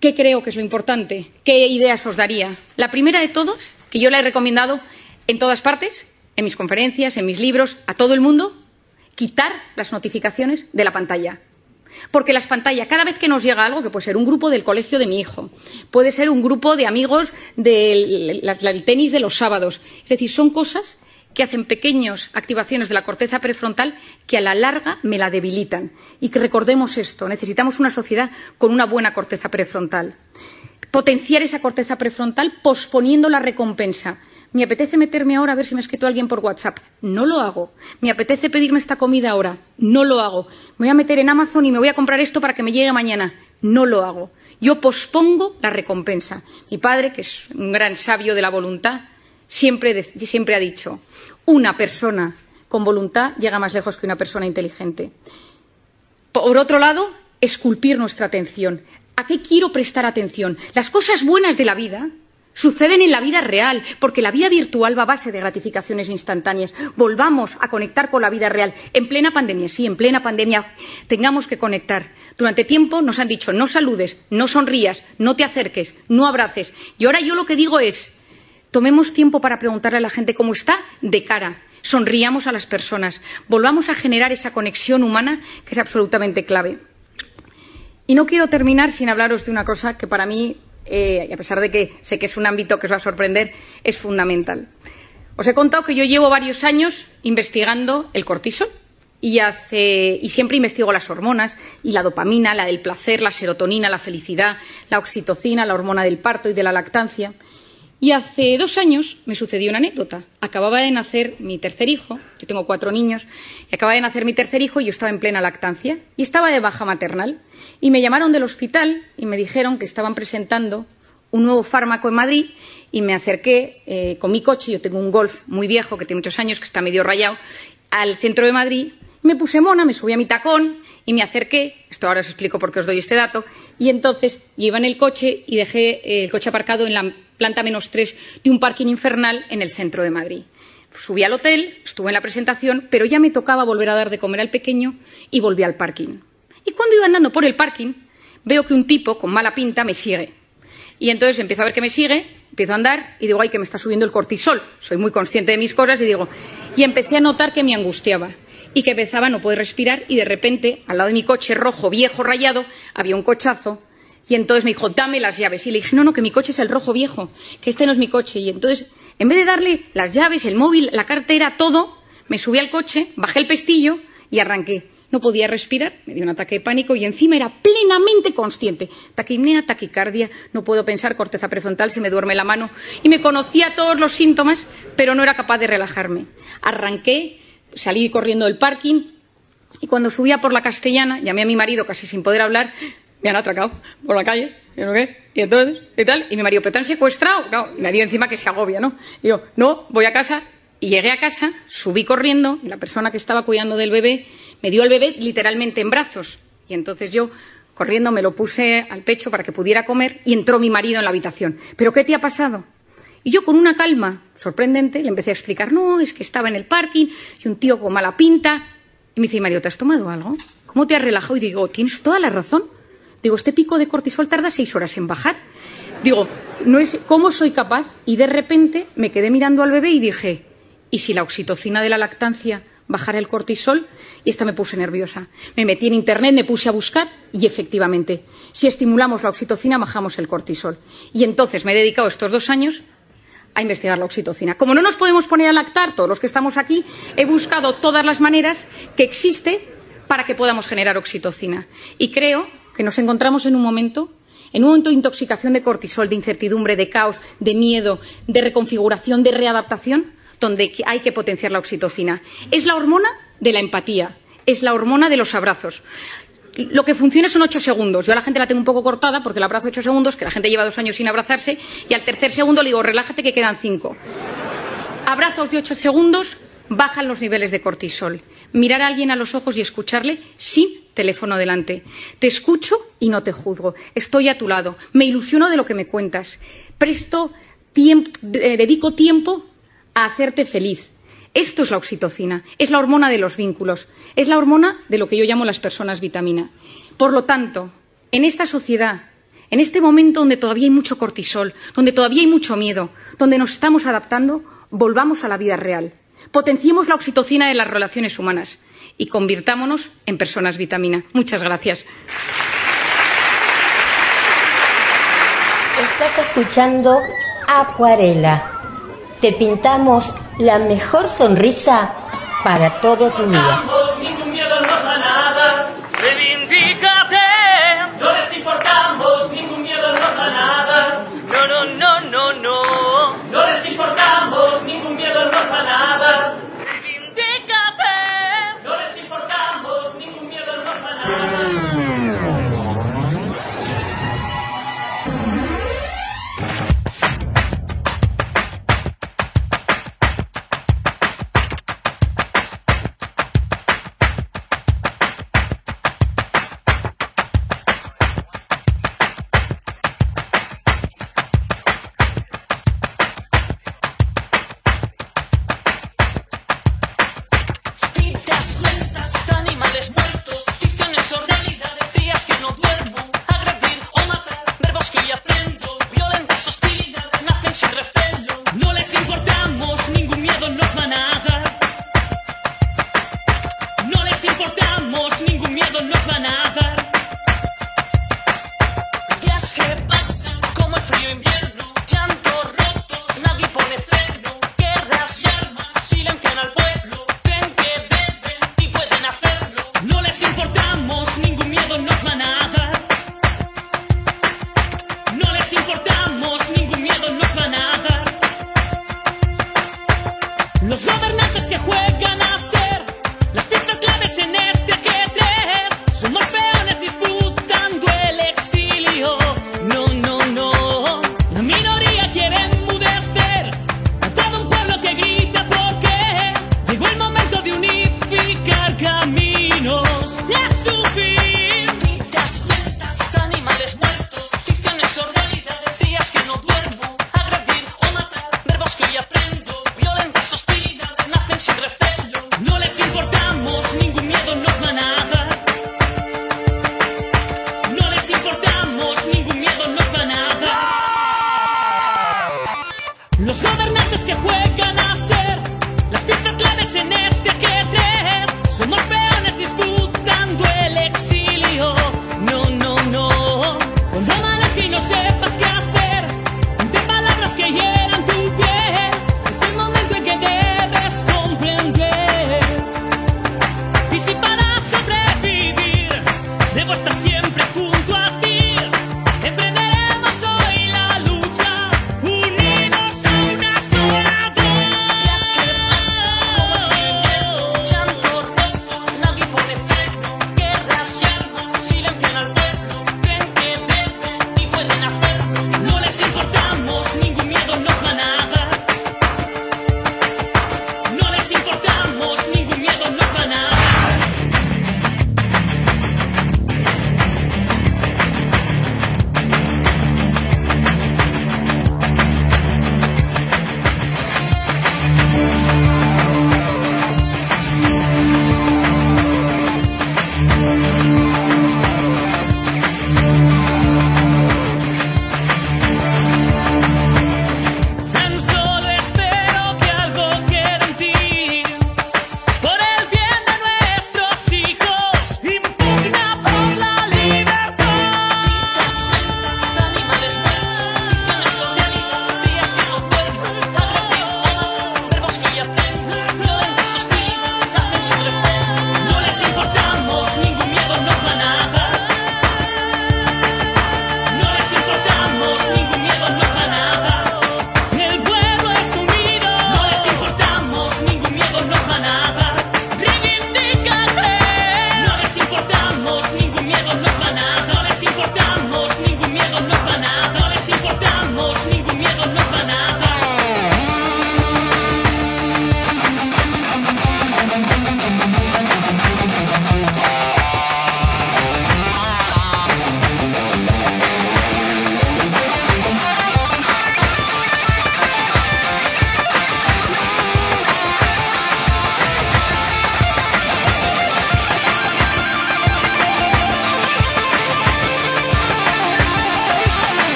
¿Qué creo que es lo importante? ¿Qué ideas os daría? La primera de todas, que yo la he recomendado en todas partes, en mis conferencias, en mis libros, a todo el mundo, quitar las notificaciones de la pantalla. Porque las pantallas, cada vez que nos llega algo, que puede ser un grupo del colegio de mi hijo, puede ser un grupo de amigos del, tenis de los sábados, es decir, son cosas que hacen pequeñas activaciones de la corteza prefrontal que a la larga me la debilitan. Y que recordemos esto, necesitamos una sociedad con una buena corteza prefrontal. Potenciar esa corteza prefrontal posponiendo la recompensa. Me apetece meterme ahora a ver si me ha escrito alguien por WhatsApp. No lo hago. Me apetece pedirme esta comida ahora. No lo hago. Me voy a meter en Amazon y me voy a comprar esto para que me llegue mañana. No lo hago. Yo pospongo la recompensa. Mi padre, que es un gran sabio de la voluntad, siempre, siempre ha dicho una persona con voluntad llega más lejos que una persona inteligente. Por otro lado, esculpir nuestra atención. ¿A qué quiero prestar atención? Las cosas buenas de la vida suceden en la vida real, porque la vida virtual va a base de gratificaciones instantáneas. Volvamos a conectar con la vida real. En plena pandemia, sí, en plena pandemia tengamos que conectar. Durante tiempo nos han dicho no saludes, no sonrías, no te acerques, no abraces. Y ahora yo lo que digo es tomemos tiempo para preguntarle a la gente cómo está de cara. Sonriamos a las personas. Volvamos a generar esa conexión humana que es absolutamente clave. Y no quiero terminar sin hablaros de una cosa que para mí eh, y a pesar de que sé que es un ámbito que os va a sorprender, es fundamental. Os he contado que yo llevo varios años investigando el cortisol y, y siempre investigo las hormonas y la dopamina, la del placer, la serotonina, la felicidad, la oxitocina, la hormona del parto y de la lactancia. Y hace dos años me sucedió una anécdota. Acababa de nacer mi tercer hijo, yo tengo cuatro niños, y acababa de nacer mi tercer hijo y yo estaba en plena lactancia y estaba de baja maternal. Y me llamaron del hospital y me dijeron que estaban presentando un nuevo fármaco en Madrid y me acerqué eh, con mi coche, yo tengo un golf muy viejo que tiene muchos años, que está medio rayado, al centro de Madrid. Me puse mona, me subí a mi tacón y me acerqué, esto ahora os explico por qué os doy este dato, y entonces iba en el coche y dejé el coche aparcado en la planta menos tres de un parking infernal en el centro de Madrid. Subí al hotel, estuve en la presentación, pero ya me tocaba volver a dar de comer al pequeño y volví al parking. Y cuando iba andando por el parking, veo que un tipo con mala pinta me sigue. Y entonces empiezo a ver que me sigue, empiezo a andar y digo, ay, que me está subiendo el cortisol. Soy muy consciente de mis cosas y digo, y empecé a notar que me angustiaba y que empezaba a no poder respirar y de repente, al lado de mi coche rojo, viejo, rayado, había un cochazo y entonces me dijo, dame las llaves. Y le dije, no, no, que mi coche es el rojo viejo, que este no es mi coche. Y entonces, en vez de darle las llaves, el móvil, la cartera, todo, me subí al coche, bajé el pestillo y arranqué. No podía respirar, me dio un ataque de pánico y encima era plenamente consciente. Taquimnea, taquicardia, no puedo pensar, corteza prefrontal, se me duerme la mano. Y me conocía todos los síntomas, pero no era capaz de relajarme. Arranqué, salí corriendo del parking y cuando subía por la castellana, llamé a mi marido casi sin poder hablar, me han atracado por la calle, y, no qué, y entonces, y tal, y mi marido, pero te han secuestrado, no, y me dio encima que se agobia, ¿no? Y yo, no, voy a casa, y llegué a casa, subí corriendo, y la persona que estaba cuidando del bebé me dio el bebé literalmente en brazos, y entonces yo, corriendo, me lo puse al pecho para que pudiera comer, y entró mi marido en la habitación. ¿Pero qué te ha pasado? Y yo, con una calma sorprendente, le empecé a explicar, no, es que estaba en el parking, y un tío con mala pinta, y me dice, Mario, ¿te has tomado algo? ¿Cómo te has relajado? Y digo, tienes toda la razón. Digo, este pico de cortisol tarda seis horas en bajar. Digo, no es cómo soy capaz. Y de repente me quedé mirando al bebé y dije, ¿y si la oxitocina de la lactancia bajara el cortisol? Y esta me puse nerviosa. Me metí en internet, me puse a buscar y efectivamente, si estimulamos la oxitocina, bajamos el cortisol. Y entonces me he dedicado estos dos años a investigar la oxitocina. Como no nos podemos poner a lactar, todos los que estamos aquí, he buscado todas las maneras que existe para que podamos generar oxitocina. Y creo que nos encontramos en un momento, en un momento de intoxicación de cortisol, de incertidumbre, de caos, de miedo, de reconfiguración, de readaptación, donde hay que potenciar la oxitocina. Es la hormona de la empatía, es la hormona de los abrazos. Lo que funciona son ocho segundos. Yo a la gente la tengo un poco cortada porque la abrazo ocho segundos, que la gente lleva dos años sin abrazarse, y al tercer segundo le digo, relájate que quedan cinco. Abrazos de ocho segundos bajan los niveles de cortisol. Mirar a alguien a los ojos y escucharle sin teléfono delante. Te escucho y no te juzgo. Estoy a tu lado. Me ilusiono de lo que me cuentas. Presto tiempo, dedico tiempo a hacerte feliz. Esto es la oxitocina, es la hormona de los vínculos, es la hormona de lo que yo llamo las personas vitamina. Por lo tanto, en esta sociedad, en este momento donde todavía hay mucho cortisol, donde todavía hay mucho miedo, donde nos estamos adaptando, volvamos a la vida real. Potenciemos la oxitocina de las relaciones humanas y convirtámonos en personas vitamina. Muchas gracias. Estás escuchando Acuarela. Te pintamos la mejor sonrisa para todo tu día.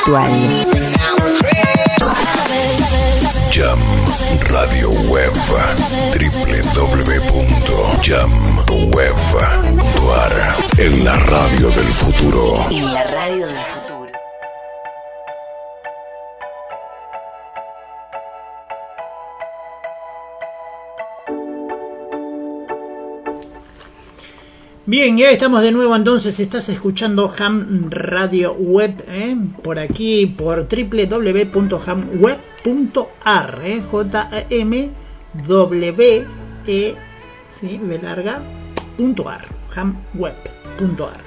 Actual. Jam Radio Web. www.jamweb.ar. En la radio del futuro. Bien, ya estamos de nuevo entonces, estás escuchando Ham Radio Web, ¿eh? por aquí, por www.hamweb.ar, ¿eh? J-A-M W E ¿sí? Larga, punto ar, hamweb.ar.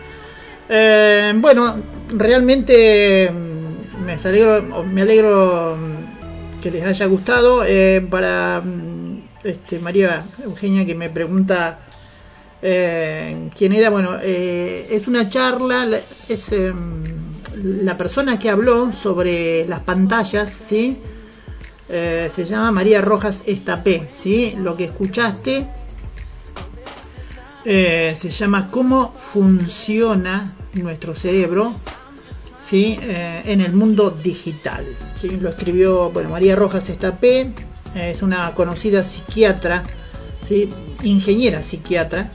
Eh, bueno, realmente mm, me alegro, me alegro mm, que les haya gustado. Eh, para mm, este, María Eugenia que me pregunta eh, quién era, bueno, eh, es una charla, la- es eh, la persona que habló sobre las pantallas, ¿sí? Eh, se llama María Rojas Estapé, ¿sí? Lo que escuchaste eh, se llama cómo funciona nuestro cerebro ¿sí? En el mundo digital. ¿sí? Lo escribió bueno, María Rojas Estapé, es una conocida psiquiatra, ¿sí? ingeniera psiquiatra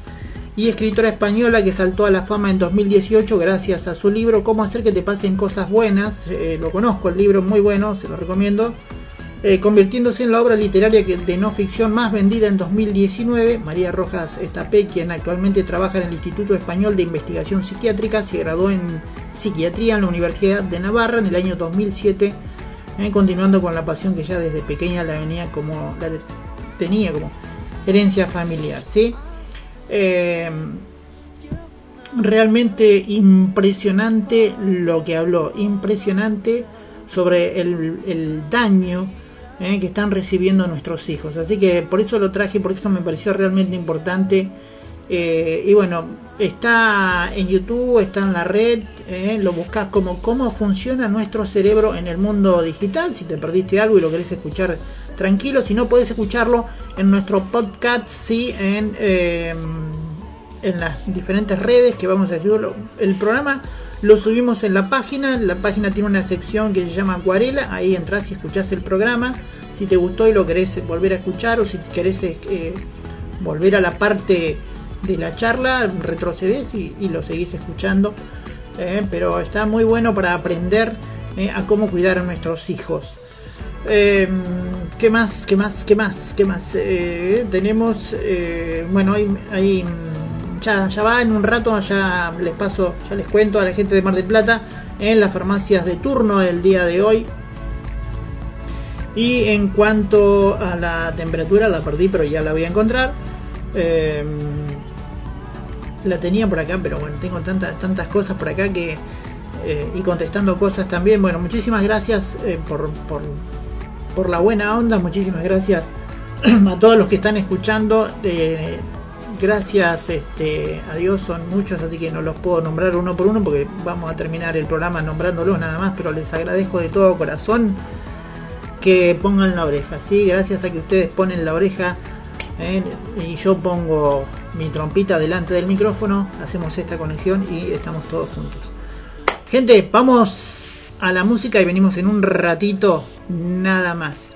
y escritora española que saltó a la fama en 2018 gracias a su libro Cómo hacer que te pasen cosas buenas. Eh, lo conozco, el libro muy bueno, se lo recomiendo. Eh, convirtiéndose en la obra literaria de no ficción más vendida en 2019. María Rojas Estapé, quien actualmente trabaja en el Instituto Español de Investigación Psiquiátrica, se graduó en psiquiatría en la Universidad de Navarra en el año 2007, eh, continuando con la pasión que ya desde pequeña la venía como la tenía como herencia familiar, ¿sí? Eh, realmente impresionante lo que habló, impresionante sobre el, el daño eh, que están recibiendo nuestros hijos. Así que por eso lo traje, por eso me pareció realmente importante. Eh, y bueno, está en YouTube, está en la red, eh, lo buscas como cómo funciona nuestro cerebro en el mundo digital. Si te perdiste algo y lo querés escuchar tranquilo, si no podés escucharlo en nuestro podcast, sí, en, eh, en las diferentes redes que vamos a decirlo. El programa lo subimos en la página, la página tiene una sección que se llama Acuarela, ahí entras y escuchás el programa. Si te gustó y lo querés volver a escuchar o si querés eh, volver a la parte de la charla, retrocedes y, lo seguís escuchando. Eh, pero está muy bueno para aprender a cómo cuidar a nuestros hijos. Eh, ¿Qué más? ¿Qué más? ¿Qué más? ¿Qué más? Eh, tenemos, eh, bueno, mm, ya, va en un rato, ya les paso, ya les cuento a la gente de Mar del Plata en las farmacias de turno el día de hoy. Y en cuanto a la temperatura, la perdí, pero ya la voy a encontrar. Eh, la tenía por acá, pero bueno, tengo tantas tantas cosas por acá que eh, y contestando cosas también. Bueno, muchísimas gracias por, por, por la buena onda, muchísimas gracias a todos los que están escuchando. eh, gracias este, a Dios, son muchos, así que no los puedo nombrar uno por uno porque vamos a terminar el programa nombrándolos nada más, pero les agradezco de todo corazón que pongan la oreja, ¿sí? Gracias a que ustedes ponen la oreja ¿eh? y yo pongo mi trompita delante del micrófono, hacemos esta conexión y estamos todos juntos. Gente, vamos a la música y venimos en un ratito nada más.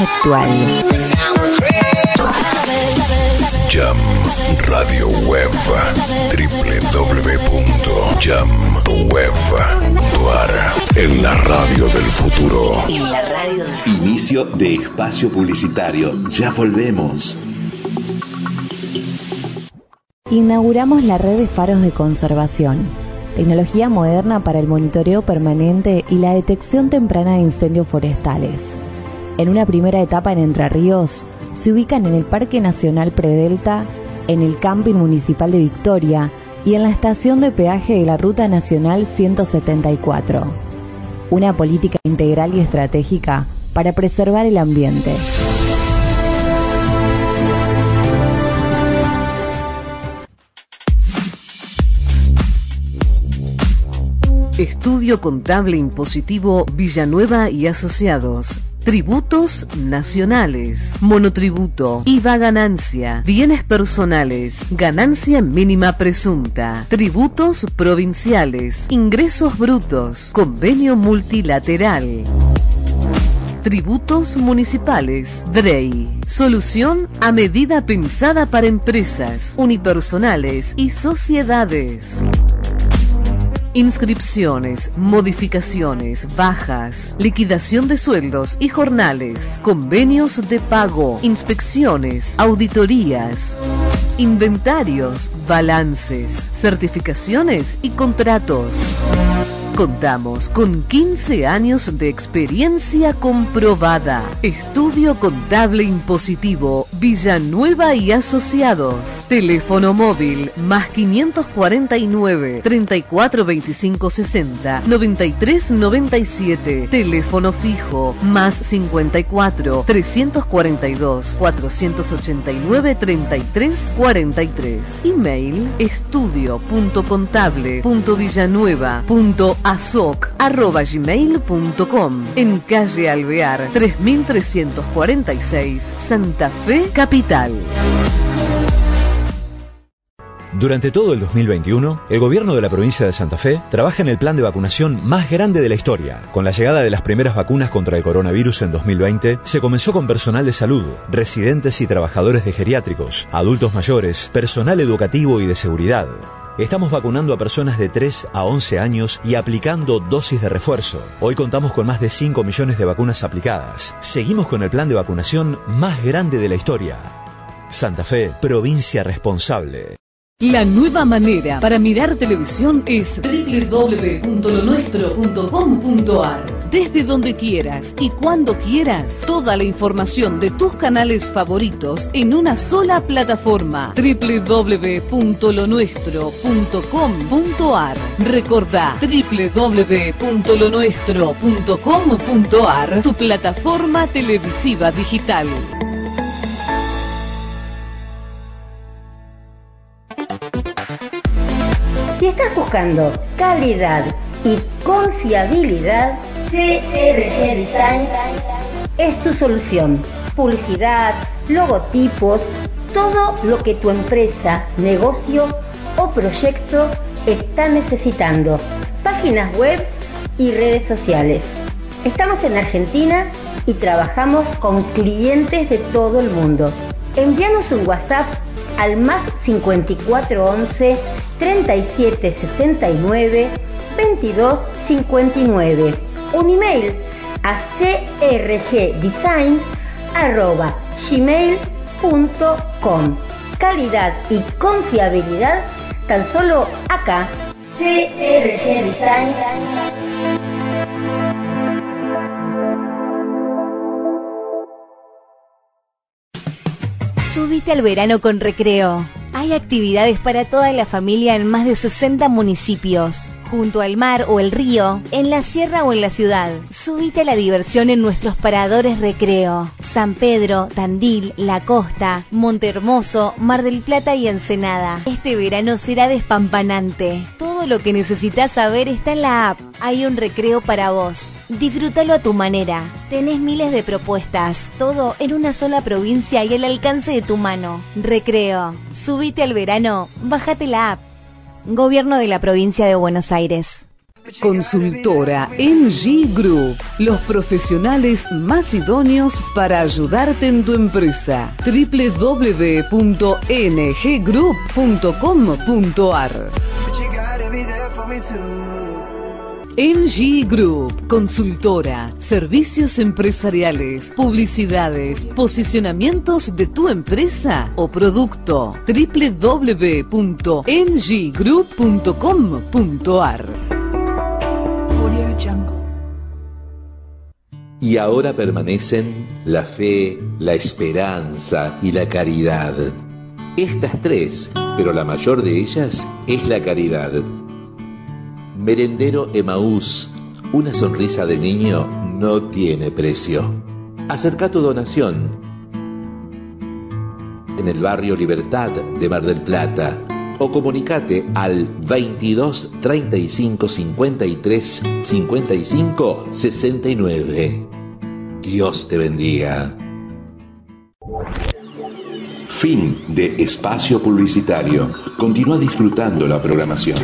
Más actual. Jam Radio Web. www.jamweb.ar. En la radio del futuro. En la radio Inicio de espacio publicitario. Ya volvemos. Inauguramos la red de faros de conservación, tecnología moderna para el monitoreo permanente y la detección temprana de incendios forestales. En una primera etapa en Entre Ríos, se ubican en el Parque Nacional Predelta, en el Camping Municipal de Victoria y en la estación de peaje de la Ruta Nacional 174. Una política integral y estratégica para preservar el ambiente. Estudio Contable Impositivo Villanueva y Asociados. Tributos nacionales, monotributo, IVA ganancia, bienes personales, ganancia mínima presunta, tributos provinciales, ingresos brutos, convenio multilateral. Tributos municipales, DREI. Solución a medida pensada para empresas, unipersonales y sociedades. Inscripciones, modificaciones, bajas, liquidación de sueldos y jornales, convenios de pago, inspecciones, auditorías, inventarios, balances, certificaciones y contratos. Contamos con 15 años de experiencia comprobada. Estudio Contable Impositivo Villanueva y Asociados. Teléfono móvil más 549 34 25 60 93 97. Teléfono fijo más 54 342 489 33 43. Email estudio.contable.villanueva.ar azoc.gmail.com En calle Alvear, 3346, Santa Fe, Capital. Durante todo el 2021, el gobierno de la provincia de Santa Fe trabaja en el plan de vacunación más grande de la historia. Con la llegada de las primeras vacunas contra el coronavirus en 2020, se comenzó con personal de salud, residentes y trabajadores de geriátricos, adultos mayores, personal educativo y de seguridad. Estamos vacunando a personas de 3 a 11 años y aplicando dosis de refuerzo. Hoy contamos con más de 5 millones de vacunas aplicadas. Seguimos con el plan de vacunación más grande de la historia. Santa Fe, provincia responsable. La nueva manera para mirar televisión es www.lonuestro.com.ar. Desde donde quieras y cuando quieras, toda la información de tus canales favoritos en una sola plataforma. www.lonuestro.com.ar. Recordá www.lonuestro.com.ar, tu plataforma televisiva digital. Buscando calidad y confiabilidad, CRG Design es tu solución. Publicidad, logotipos, todo lo que tu empresa, negocio o proyecto está necesitando. Páginas web y redes sociales. Estamos en Argentina y trabajamos con clientes de todo el mundo. Envíanos un WhatsApp al más 5411 3769 2259. Un email a crgdesign.gmail.com. Calidad y confiabilidad tan solo acá. CRG Design. Subite al verano con recreo. Hay actividades para toda la familia en más de 60 municipios. Junto al mar o el río, en la sierra o en la ciudad. Subite a la diversión en nuestros paradores recreo. San Pedro, Tandil, La Costa, Montehermoso, Mar del Plata y Ensenada. Este verano será despampanante. Todo lo que necesitas saber está en la app. Hay un recreo para vos. Disfrútalo a tu manera. Tenés miles de propuestas, todo en una sola provincia y al alcance de tu mano. Recreo. Subite al verano, bájate la app. Gobierno de la provincia de Buenos Aires. Consultora NG Group, los profesionales más idóneos para ayudarte en tu empresa. www.nggroup.com.ar NG Group, consultora, servicios empresariales, publicidades, posicionamientos de tu empresa o producto. www.nggroup.com.ar Y ahora permanecen la fe, la esperanza y la caridad. Estas tres, pero la mayor de ellas es la caridad. Merendero Emaús, una sonrisa de niño no tiene precio. Acerca tu donación en el barrio Libertad de Mar del Plata o comunicate al 22 35 53 55 69. Dios te bendiga. Fin de espacio publicitario. Continúa disfrutando la programación.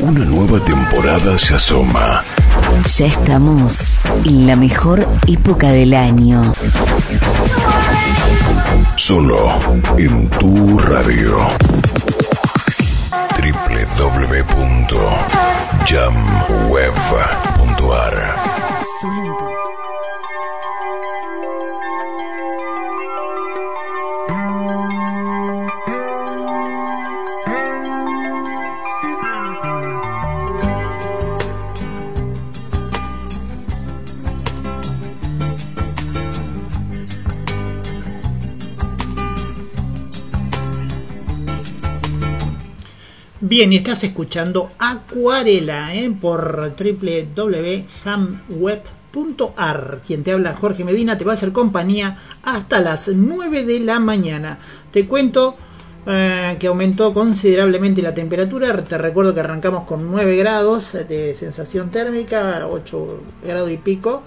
Una nueva temporada se asoma. Ya estamos en la mejor época del año. Solo en tu radio. www.jamweb.ar Bien, y estás escuchando Acuarela ¿eh? por www.hamweb.ar. Quien te habla, Jorge Medina, te va a hacer compañía hasta las 9 de la mañana. Te cuento eh, que aumentó considerablemente la temperatura. Te recuerdo que arrancamos con 9 grados de sensación térmica, 8 grados y pico.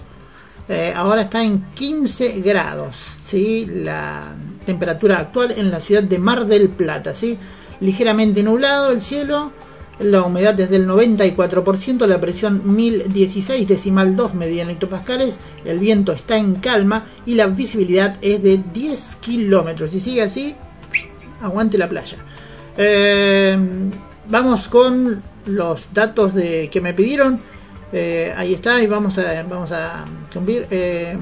Eh, ahora está en 15 grados, ¿sí? La temperatura actual en la ciudad de Mar del Plata, ¿sí? Ligeramente nublado el cielo, la humedad es del 94%, la presión 1016 decimal 2 medida en hectopascales, el viento está en calma y la visibilidad es de 10 kilómetros. Si sigue así, aguante la playa. Eh, vamos con los datos de que me pidieron. Eh, ahí está, y vamos a, vamos a cumplir. Eh,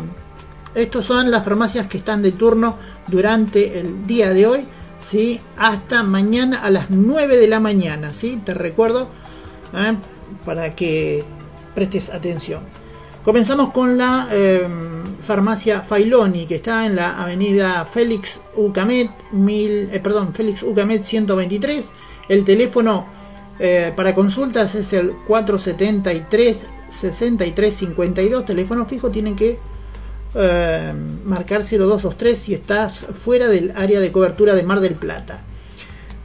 estos son las farmacias que están de turno durante el día de hoy, ¿sí? hasta mañana a las 9 de la mañana. ¿sí? Te recuerdo ¿eh? para que prestes atención. Comenzamos con la eh, farmacia Failoni, que está en la avenida Félix Ucamet, mil, eh, Félix Ucamet 123. El teléfono eh, para consultas es el 473 6352. Teléfono fijo tienen que eh, marcar 0223 si estás fuera del área de cobertura de Mar del Plata.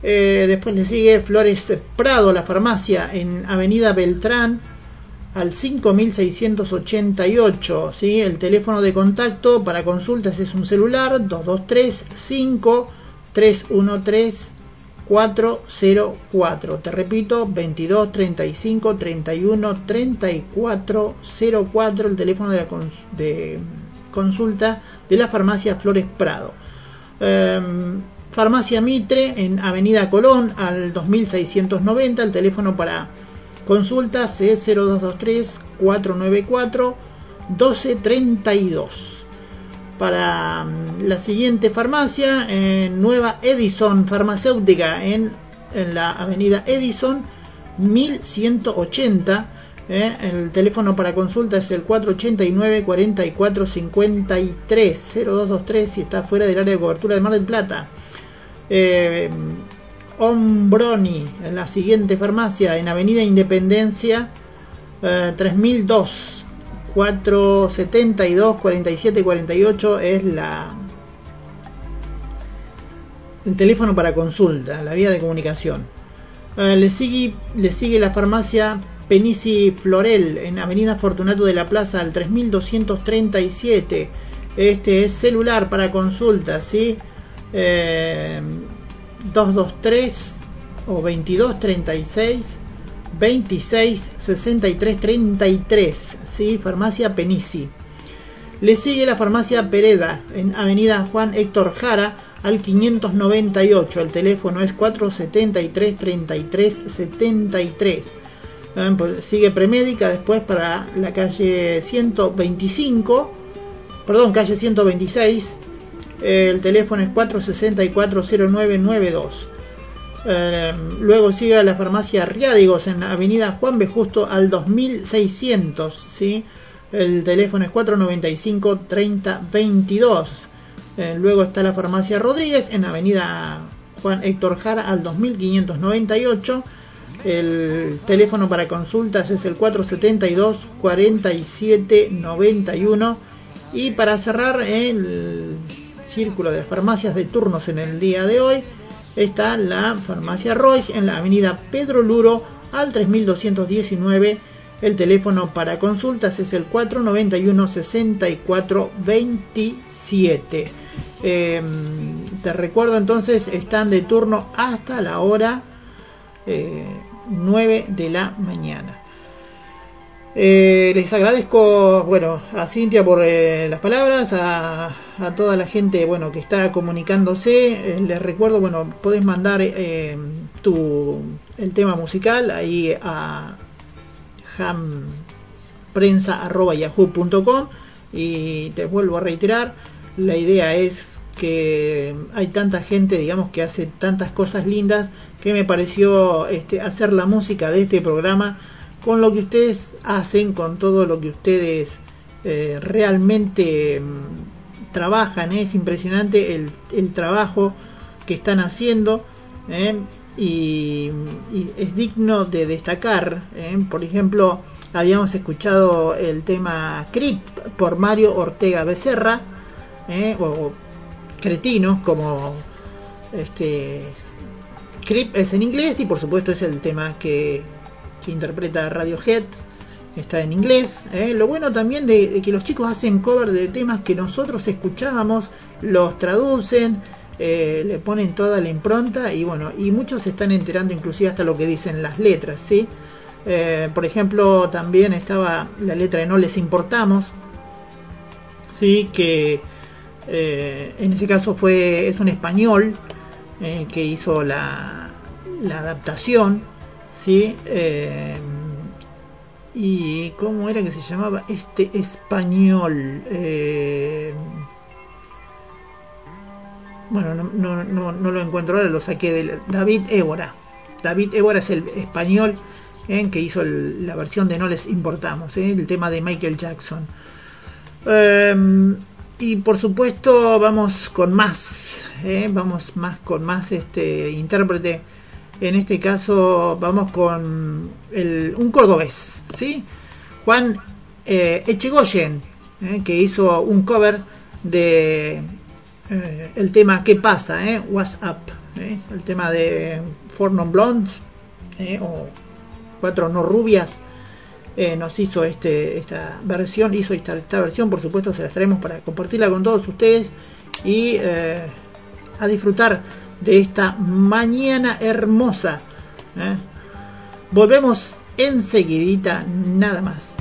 Eh, después le sigue Flores Prado, la farmacia en Avenida Beltrán al 5688. ¿sí? El teléfono de contacto para consultas es un celular 223 5 313 404. Te repito, 22 35 31 34 04, el teléfono de, la de consulta de la farmacia Flores Prado. Eh, farmacia Mitre en Avenida Colón al 2690, el teléfono para consultas es 0223 494 1232 para mm, la siguiente farmacia en Nueva Edison Farmacéutica en, en la avenida Edison 1180 eh, el teléfono para consulta es el 489 44 53 0223 si está fuera del área de cobertura de Mar del Plata eh, Ombroni en la siguiente farmacia en avenida Independencia eh, 3002 472 47 48 es la el teléfono para consulta, la vía de comunicación. Eh, le, sigue, le sigue la farmacia Penici Florel en Avenida Fortunato de la Plaza al 3237. Este es celular para consulta, ¿sí? Eh, 223 o 2236 26 63 33, ¿sí? Farmacia Penici. Le sigue la farmacia Pereda en Avenida Juan Héctor Jara al 598. El teléfono es 473 33 73. Sigue Premédica después para la calle 125, perdón, calle 126. El teléfono es 464 0992. Eh, luego sigue la farmacia Riádigos en la avenida Juan B. Justo al 2600. ¿sí? El teléfono es 495 3022. Eh, luego está la farmacia Rodríguez en la avenida Juan Héctor Jara al 2598. El teléfono para consultas es el 472 4791. Y para cerrar el círculo de farmacias de turnos en el día de hoy, está la farmacia Roy en la avenida Pedro Luro al 3219. El teléfono para consultas es el 491 6427. Eh, te recuerdo entonces, están de turno hasta la hora eh, 9 de la mañana. Eh, les agradezco, bueno, a Cintia por eh, las palabras, a, toda la gente, bueno, que está comunicándose. Eh, les recuerdo, bueno, podés mandar tu el tema musical ahí a jamprensa@yahoo.com y te vuelvo a reiterar, la idea es que hay tanta gente, digamos, que hace tantas cosas lindas que me pareció este, hacer la música de este programa con lo que ustedes hacen, con todo lo que ustedes eh, realmente mm, trabajan. Es impresionante el, trabajo que están haciendo ¿eh? y, es digno de destacar. ¿eh? Por ejemplo, habíamos escuchado el tema Crip por Mario Ortega Becerra, o Cretinos, como Este, Creep es en inglés y por supuesto es el tema que, interpreta Radiohead. Está en inglés. ¿eh? Lo bueno también de, de que los chicos hacen cover de temas que nosotros escuchábamos, los traducen, eh, le ponen toda la impronta y bueno, y muchos se están enterando inclusive hasta lo que dicen las letras, ¿sí? Eh, por ejemplo, también estaba la letra de No les importamos, sí, que eh, en ese caso fue es un español eh, que hizo la, la adaptación, sí. Eh, y cómo era que se llamaba este español. Eh, bueno, no, no, lo encuentro ahora, lo saqué de David Évora. David Évora es el español que hizo la versión de No les importamos, el tema de Michael Jackson. Y por supuesto vamos con más, eh, vamos más con más este intérprete. En este caso vamos con el- un cordobés, ¿sí? Juan eh, Echegoyen, eh, que hizo un cover de eh, el tema ¿Qué pasa? Eh? What's Up? El tema de Four Non Blondes o Cuatro No Rubias eh, nos hizo este, esta versión, hizo esta, esta versión, por supuesto se las traemos para compartirla con todos ustedes y eh, a disfrutar de esta mañana hermosa. ¿eh? Volvemos enseguidita, nada más.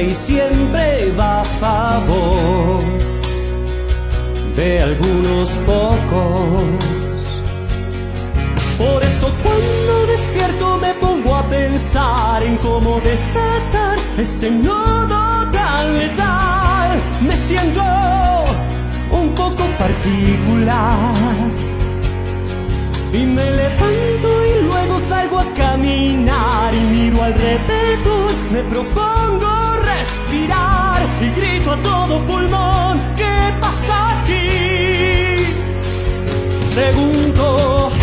Y siempre va a favor de algunos pocos. Por eso cuando despierto me pongo a pensar en cómo desatar este nodo tan letal. Me siento un poco particular. Y me levanto y luego salgo a caminar y miro alrededor. Me propongo respirar y grito a todo pulmón. ¿Qué pasa aquí? Pregunto.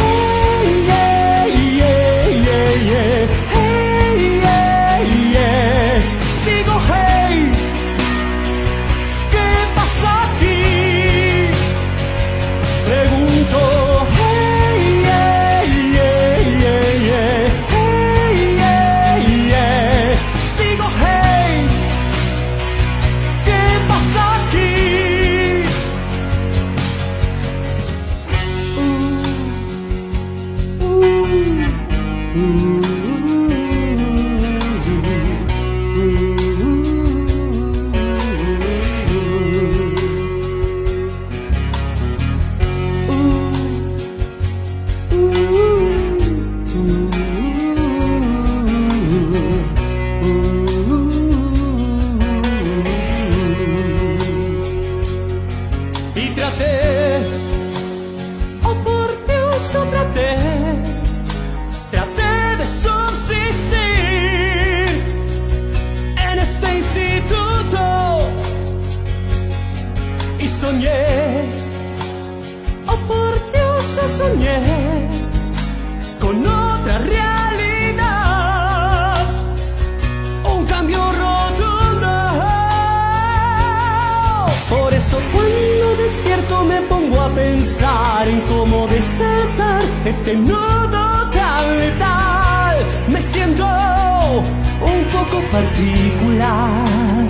Pensar en cómo desatar este nudo tan letal. Me siento un poco particular.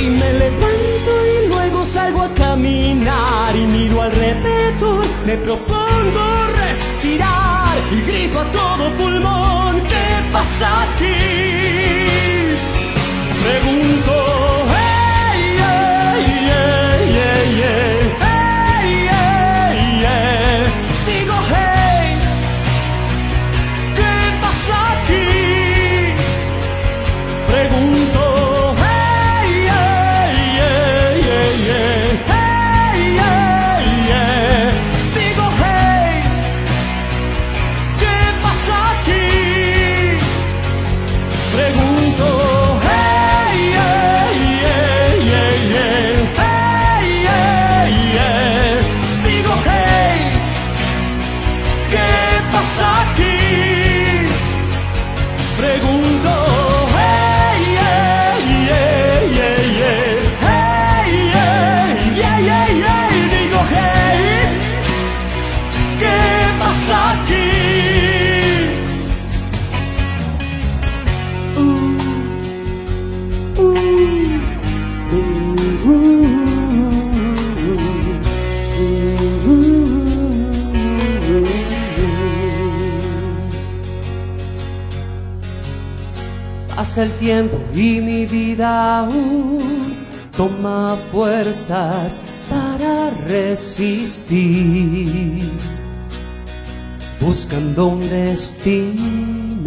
Y me levanto y luego salgo a caminar y miro alrededor, me propongo respirar y grito a todo pulmón, ¿qué pasa aquí? Pregunto, tiempo y mi vida aún toma fuerzas para resistir, buscando un destino.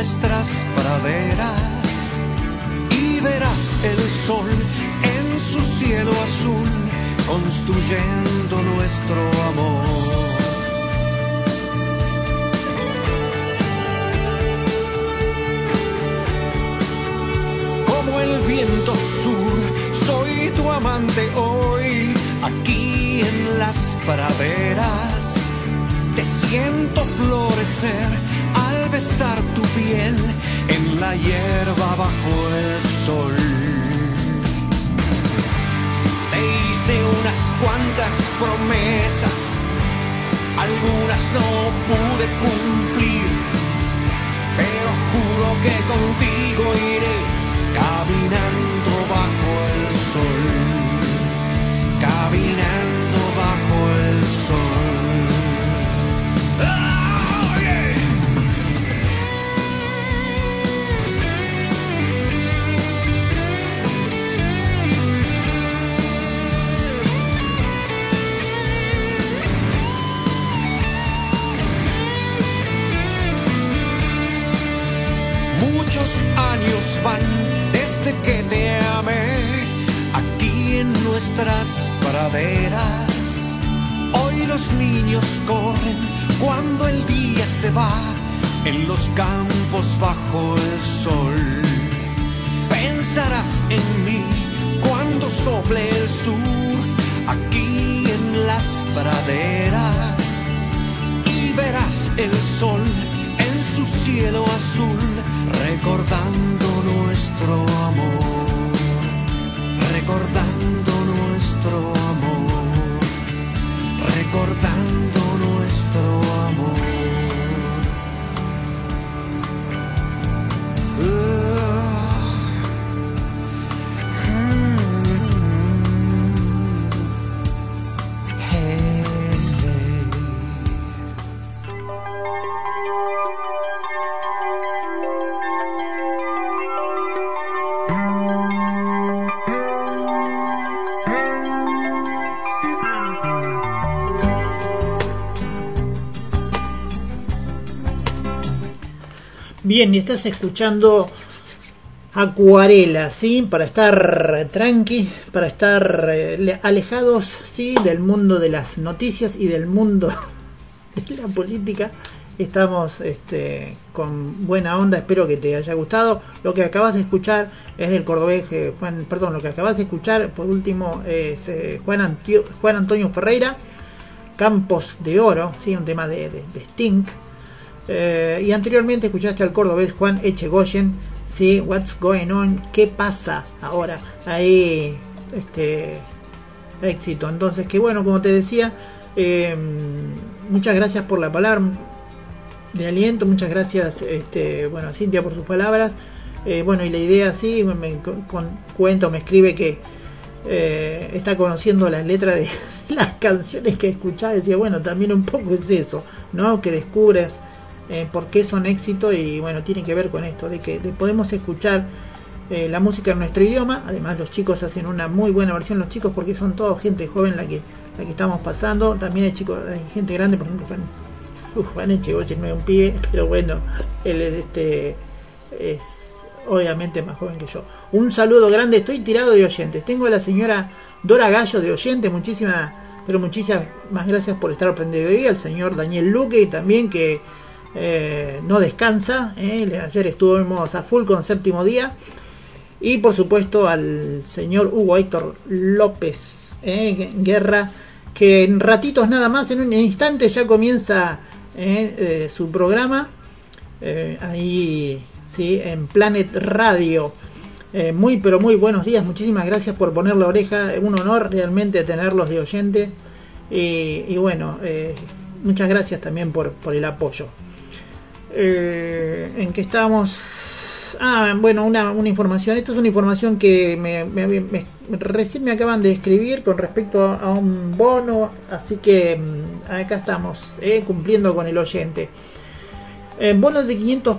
Nuestras praderas. Y verás el sol en su cielo azul, construyendo nuestro amor. como el viento sur. Soy tu amante hoy, aquí en las praderas. Te siento florecer besar tu piel en la hierba bajo el sol. Te hice unas cuantas promesas, algunas no pude cumplir, pero juro que contigo iré caminando bajo el sol, caminando bajo el sol. Años van desde que te amé aquí en nuestras praderas. Hoy los niños corren cuando el día se va en los campos bajo el sol. Pensarás en mí cuando sople el sur aquí en las praderas y verás el sol en su cielo azul recordando nuestro amor, recordando nuestro amor, recordando Bien, y estás escuchando Acuarela, ¿sí? Para estar tranqui, para estar eh, alejados, ¿sí? Del mundo de las noticias y del mundo de la política. Estamos este, con buena onda, espero que te haya gustado. Lo que acabas de escuchar es del cordobés eh, perdón, lo que acabas de escuchar por último es eh, Juan, Antio- Juan Antonio Ferreira, Campos de Oro, ¿sí? un tema de, de, de Sting. Eh, y anteriormente escuchaste al cordobés Juan Echegoyen, ¿sí? What's going on? ¿Qué pasa ahora? Ahí, este, éxito. Entonces, que bueno, como te decía, eh, muchas gracias por la palabra de aliento, muchas gracias, este, bueno, a Cintia por sus palabras. Eh, bueno, y la idea, sí, me con- cuento, me escribe que está conociendo las letras de las canciones que escuchaba. Decía, bueno, también un poco es eso, ¿no? Que descubres eh, por qué son éxito y bueno, tiene que ver con esto, de que de- podemos escuchar eh, la música en nuestro idioma. Además, los chicos hacen una muy buena versión, los chicos, porque son toda gente joven la que, la que estamos pasando. También hay chicos, hay gente grande, por ejemplo, Juan, uf, Juan Echegoyen no es un pibe, pero bueno, él es, este, es obviamente más joven que yo. Un saludo grande, estoy tirado de oyentes. Tengo a la señora Dora Gallo de oyente, muchísimas, pero muchísimas más gracias por estar prendido hoy. Al señor Daniel Luque también que eh, no descansa. eh, Ayer estuvimos a full con séptimo día. Y por supuesto al señor Hugo Héctor López eh, Guerra, que en ratitos nada más, en un instante ya comienza eh, su programa. ahí, sí, en Planet Radio. Muy pero muy buenos días, muchísimas gracias por poner la oreja, un honor realmente tenerlos de oyente y, bueno, muchas gracias también por el apoyo. Eh, ¿En qué estábamos? Ah, bueno, una, información, esto es una información que me, recién me acaban de escribir con respecto a, a un bono, así que mm, acá estamos, eh, cumpliendo con el oyente. Eh, bonos de 500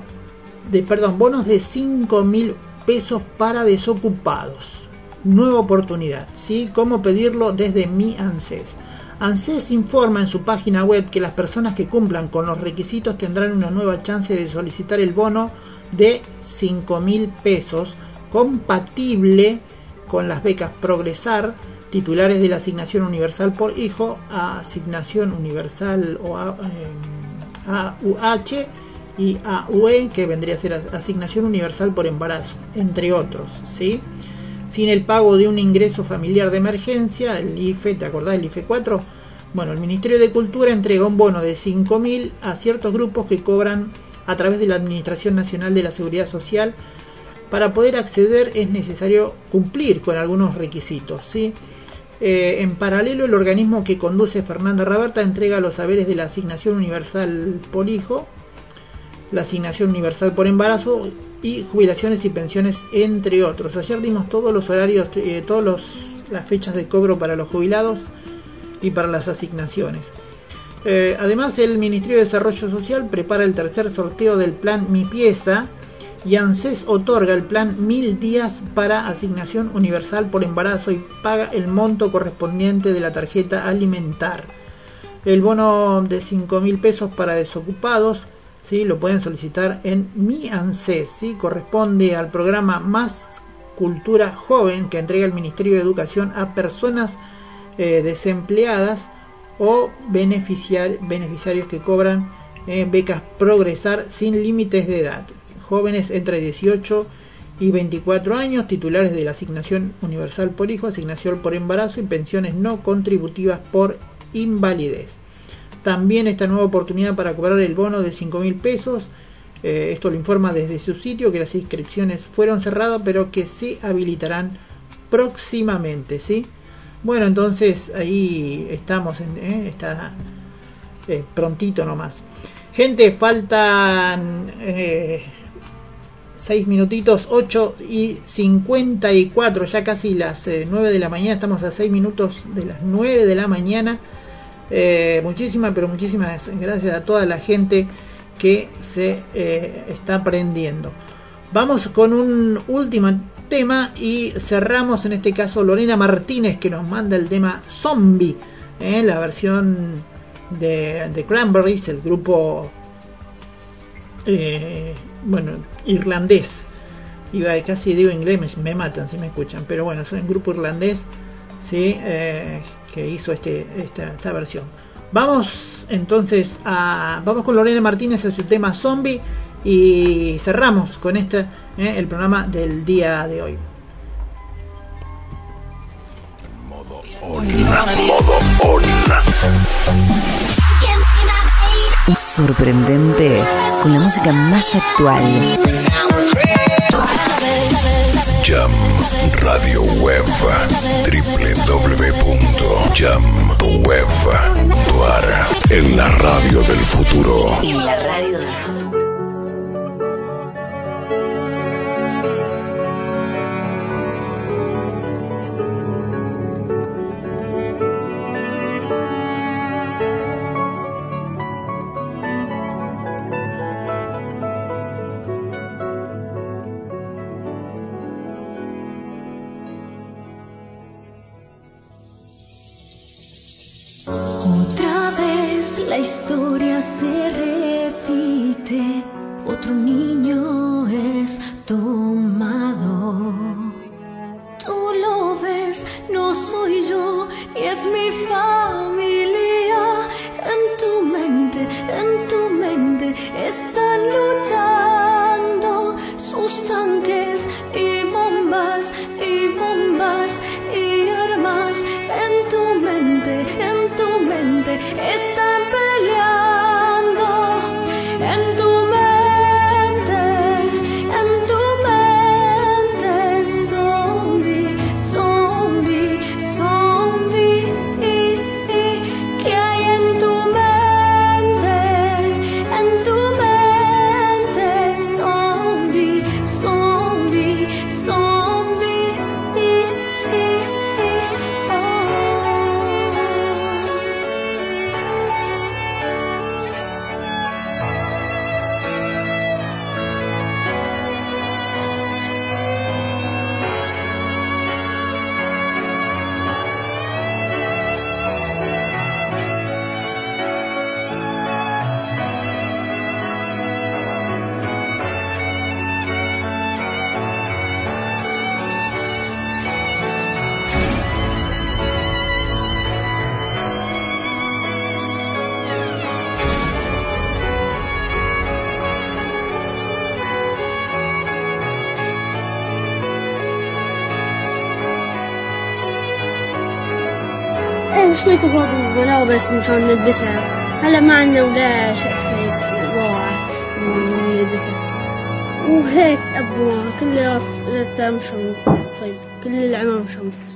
de perdón, bonos de 5 mil pesos para desocupados. Nueva oportunidad, ¿sí? ¿Cómo pedirlo desde mi ANSES? ANSES informa en su página web que las personas que cumplan con los requisitos tendrán una nueva chance de solicitar el bono de 5 mil pesos compatible con las becas Progresar, titulares de la asignación universal por hijo, asignación universal o a- eh, AUH y AUE, que vendría a ser as- asignación universal por embarazo, entre otros, ¿sí? Sin el pago de un ingreso familiar de emergencia, el IFE, ¿te acordás del IFE 4? Bueno, el Ministerio de Cultura entrega un bono de 5.000 a ciertos grupos que cobran a través de la Administración Nacional de la Seguridad Social. Para poder acceder es necesario cumplir con algunos requisitos, ¿sí? Eh, en paralelo, el organismo que conduce Fernanda Raberta entrega los saberes de la asignación universal por hijo, la asignación universal por embarazo y jubilaciones y pensiones, entre otros. Ayer dimos todos los horarios, eh, todas las fechas de cobro para los jubilados y para las asignaciones. Eh, además, el Ministerio de Desarrollo Social prepara el tercer sorteo del plan Mi Pieza y ANSES otorga el plan Mil Días para asignación universal por embarazo y paga el monto correspondiente de la tarjeta alimentar. El bono de 5 mil pesos para desocupados ¿sí? lo pueden solicitar en Mi ANSES, ¿sí? corresponde al programa Más Cultura Joven que entrega el Ministerio de Educación a personas eh, desempleadas o beneficiar- beneficiarios que cobran eh, becas Progresar sin límites de edad. Jóvenes entre 18 y 24 años, titulares de la asignación universal por hijo, asignación por embarazo y pensiones no contributivas por invalidez. También esta nueva oportunidad para cobrar el bono de 5 mil pesos. eh, esto lo informa desde su sitio que las inscripciones fueron cerradas pero que se habilitarán próximamente. ¿sí? Bueno, entonces ahí estamos, en, eh, está eh, prontito nomás. Gente, faltan 6 minutitos, 8 y 54, ya casi las eh, 9 de la mañana, estamos a 6 minutos de las 9 de la mañana. Eh, muchísimas, pero muchísimas gracias a toda la gente que se eh, está aprendiendo. Vamos con un último tema y cerramos en este caso Lorena Martínez que nos manda el tema Zombie, eh, la versión de, de Cranberries, el grupo eh, bueno, irlandés. Iba casi digo inglés, me, me matan si me escuchan, pero bueno, es un grupo irlandés, sí, que hizo este, esta, esta versión. Vamos entonces a, vamos con Lorena Martínez en su tema Zombie y cerramos con este eh, el programa del día de hoy. Sorprendente con la música más actual. Jam Radio Web www.jamweb.ar En la radio del futuro. En la radio Otra تخرج الملابس مشان نلبسها. هلا ما عندنا ولا شقفة واحد نلبسها. وهيك أبوها. كلها مشان طيب كل العمر مشان طيب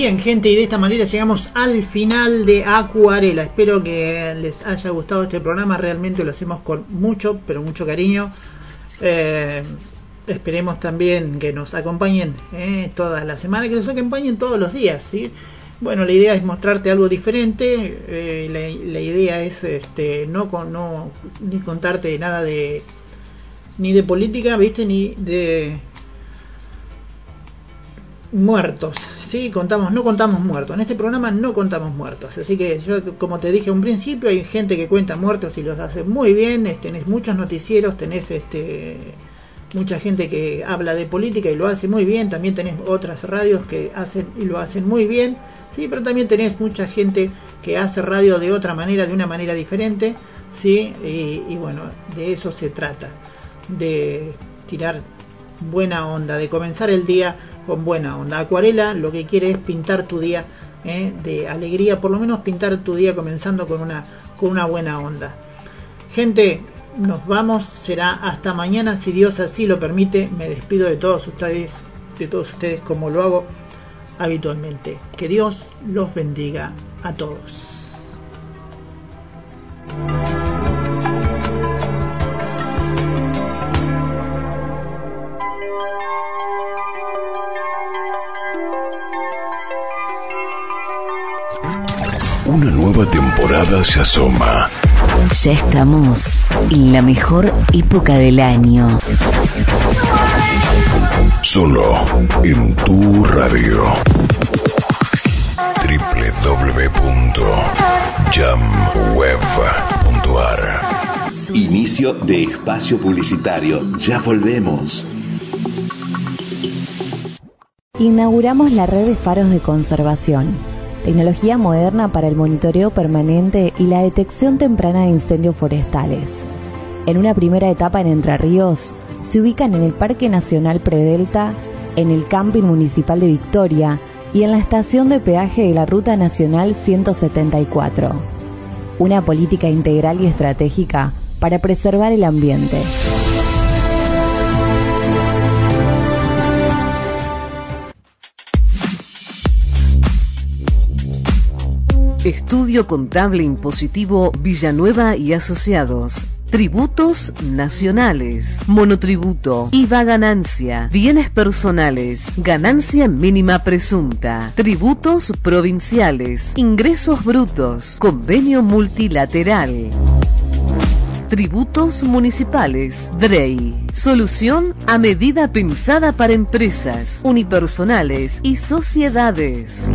Bien, gente, y de esta manera llegamos al final de Acuarela. Espero que les haya gustado este programa. Realmente lo hacemos con mucho, pero mucho cariño. Eh, esperemos también que nos acompañen eh, toda la semana, que nos acompañen todos los días. Bueno, la idea es mostrarte algo diferente. eh, la, idea es este, no, no ni contarte nada de ni de política, viste, ni de muertos. Sí, contamos, no contamos muertos. En este programa no contamos muertos. Así que yo, como te dije un principio, hay gente que cuenta muertos y los hace muy bien. Tenés muchos noticieros, tenés este mucha gente que habla de política y lo hace muy bien. También tenés otras radios que hacen y lo hacen muy bien. Sí, pero también tenés mucha gente que hace radio de otra manera, de una manera diferente. Sí, y bueno, de eso se trata. De tirar buena onda, de comenzar el día con buena onda. Acuarela lo que quiere es pintar tu día eh, de alegría, por lo menos pintar tu día comenzando con una, con una buena onda. Gente, nos vamos, será hasta mañana si Dios así lo permite. Me despido de todos ustedes, de todos ustedes como lo hago habitualmente. Que Dios los bendiga a todos. Una nueva temporada se asoma. Ya estamos en la mejor época del año. Solo en tu radio. www.jamweb.ar Inicio de espacio publicitario. Ya volvemos. Inauguramos la red de faros de conservación, tecnología moderna para el monitoreo permanente y la detección temprana de incendios forestales. En una primera etapa en Entre Ríos, se ubican en el Parque Nacional Predelta, en el Camping Municipal de Victoria y en la estación de peaje de la Ruta Nacional 174. Una política integral y estratégica para preservar el ambiente. Estudio Contable Impositivo Villanueva y Asociados. Tributos nacionales, monotributo, IVA ganancia, bienes personales, ganancia mínima presunta, tributos provinciales, ingresos brutos, convenio multilateral. Tributos municipales, DREI. Solución a medida pensada para empresas, unipersonales y sociedades.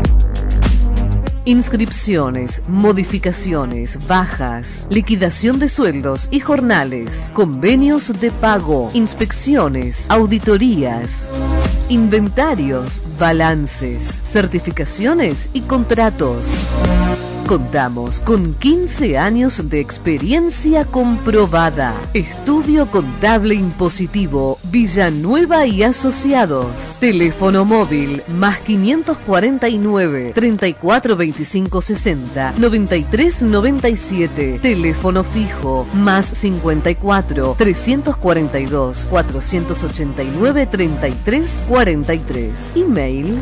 Inscripciones, modificaciones, bajas, liquidación de sueldos y jornales, convenios de pago, inspecciones, auditorías, inventarios, balances, certificaciones y contratos. Contamos con 15 años de experiencia comprobada. Estudio Contable Impositivo Villanueva y Asociados. Teléfono móvil más 549 34 25 60 93 97. Teléfono fijo más 54 342 489 33 43. Email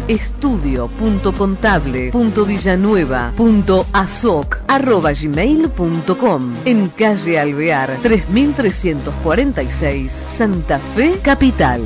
estudio.contable.villanueva.asoc.gmail.com En calle Alvear 3346 Santa Fe Capital.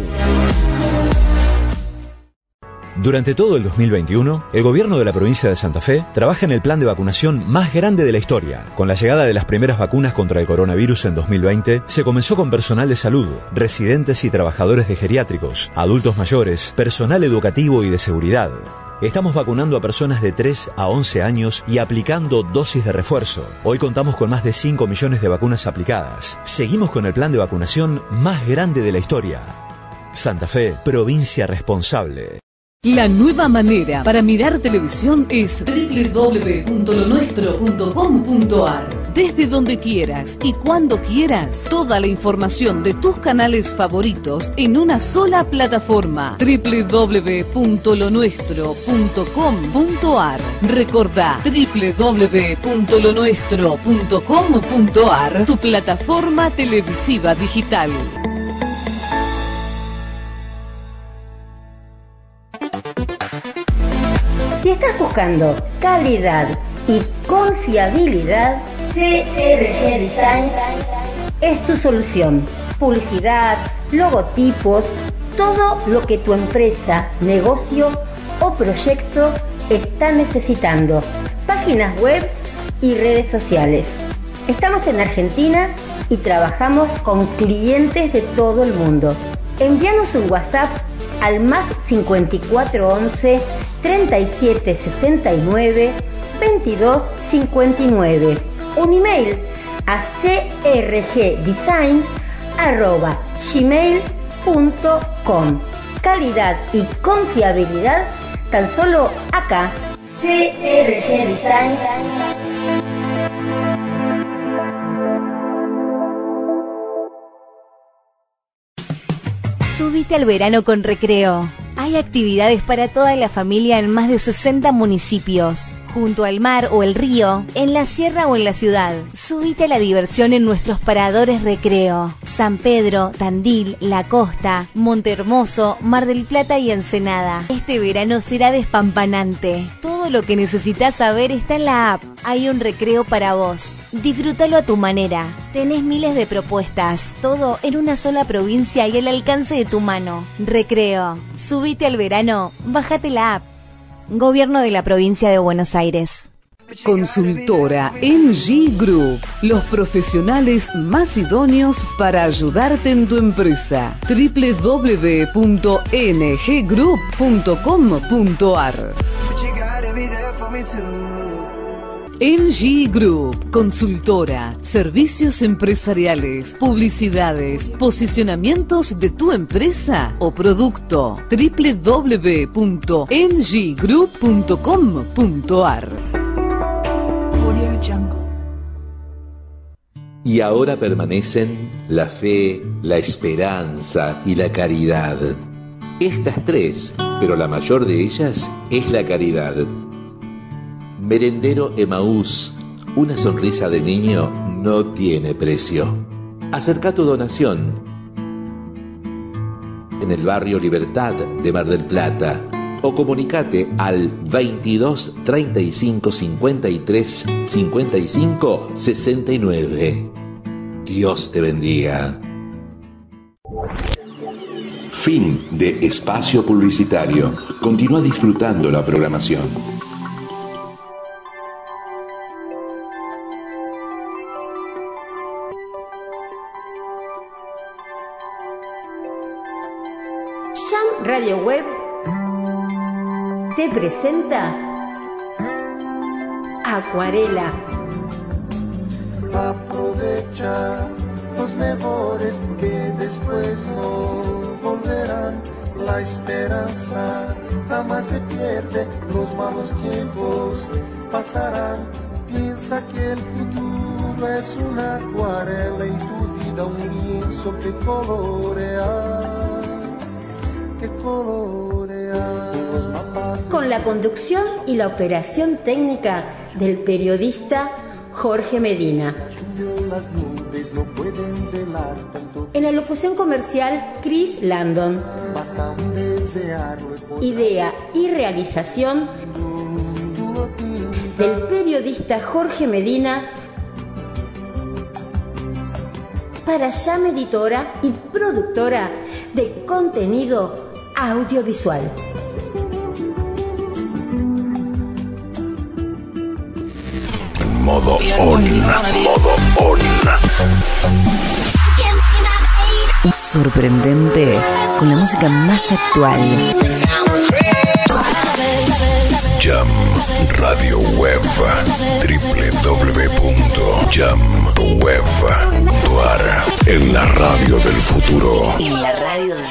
Durante todo el 2021, el gobierno de la provincia de Santa Fe trabaja en el plan de vacunación más grande de la historia. Con la llegada de las primeras vacunas contra el coronavirus en 2020, se comenzó con personal de salud, residentes y trabajadores de geriátricos, adultos mayores, personal educativo y de seguridad. Estamos vacunando a personas de 3 a 11 años y aplicando dosis de refuerzo. Hoy contamos con más de 5 millones de vacunas aplicadas. Seguimos con el plan de vacunación más grande de la historia. Santa Fe, provincia responsable. La nueva manera para mirar televisión es www.lonuestro.com.ar. Desde donde quieras y cuando quieras, toda la información de tus canales favoritos en una sola plataforma. www.lonuestro.com.ar. Recordá www.lonuestro.com.ar, tu plataforma televisiva digital. Si estás buscando calidad y confiabilidad, CRG Design es tu solución. Publicidad, logotipos, todo lo que tu empresa, negocio o proyecto está necesitando. Páginas web y redes sociales. Estamos en Argentina y trabajamos con clientes de todo el mundo. Envíanos un WhatsApp al más 5411 3769 2259. Un email a crgdesign.gmail.com. Calidad y confiabilidad tan solo acá. CRG Design. Subite al verano con recreo. Hay actividades para toda la familia en más de 60 municipios junto al mar o el río, en la sierra o en la ciudad. Subite a la diversión en nuestros paradores recreo. San Pedro, Tandil, La Costa, Montehermoso, Mar del Plata y Ensenada. Este verano será despampanante. Todo lo que necesitas saber está en la app. Hay un recreo para vos. Disfrútalo a tu manera. Tenés miles de propuestas, todo en una sola provincia y al alcance de tu mano. Recreo. Subite al verano, bájate la app. Gobierno de la provincia de Buenos Aires. Consultora NG Group, los profesionales más idóneos para ayudarte en tu empresa. www.nggroup.com.ar NG Group, consultora, servicios empresariales, publicidades, posicionamientos de tu empresa o producto. www.nggroup.com.ar Y ahora permanecen la fe, la esperanza y la caridad. Estas tres, pero la mayor de ellas es la caridad. Merendero Emaús, una sonrisa de niño no tiene precio. Acerca tu donación en el barrio Libertad de Mar del Plata o comunicate al 22 35 53 55 69. Dios te bendiga. Fin de espacio publicitario. Continúa disfrutando la programación. Radio Web te presenta Acuarela. Aprovecha los mejores que después no volverán. La esperanza jamás se pierde, los malos tiempos pasarán. Piensa que el futuro es una acuarela y tu vida un lienzo que colorea, que colorea. Con la conducción y la operación técnica del periodista Jorge Medina. En la locución comercial, Chris Landon. Idea y realización del periodista Jorge Medina para Llama Editora y productora de contenido audiovisual. Modo on. Modo on. Sorprendente con la música más actual. Jam Radio Web. www.jamweb.ar En la radio del futuro. En la radio del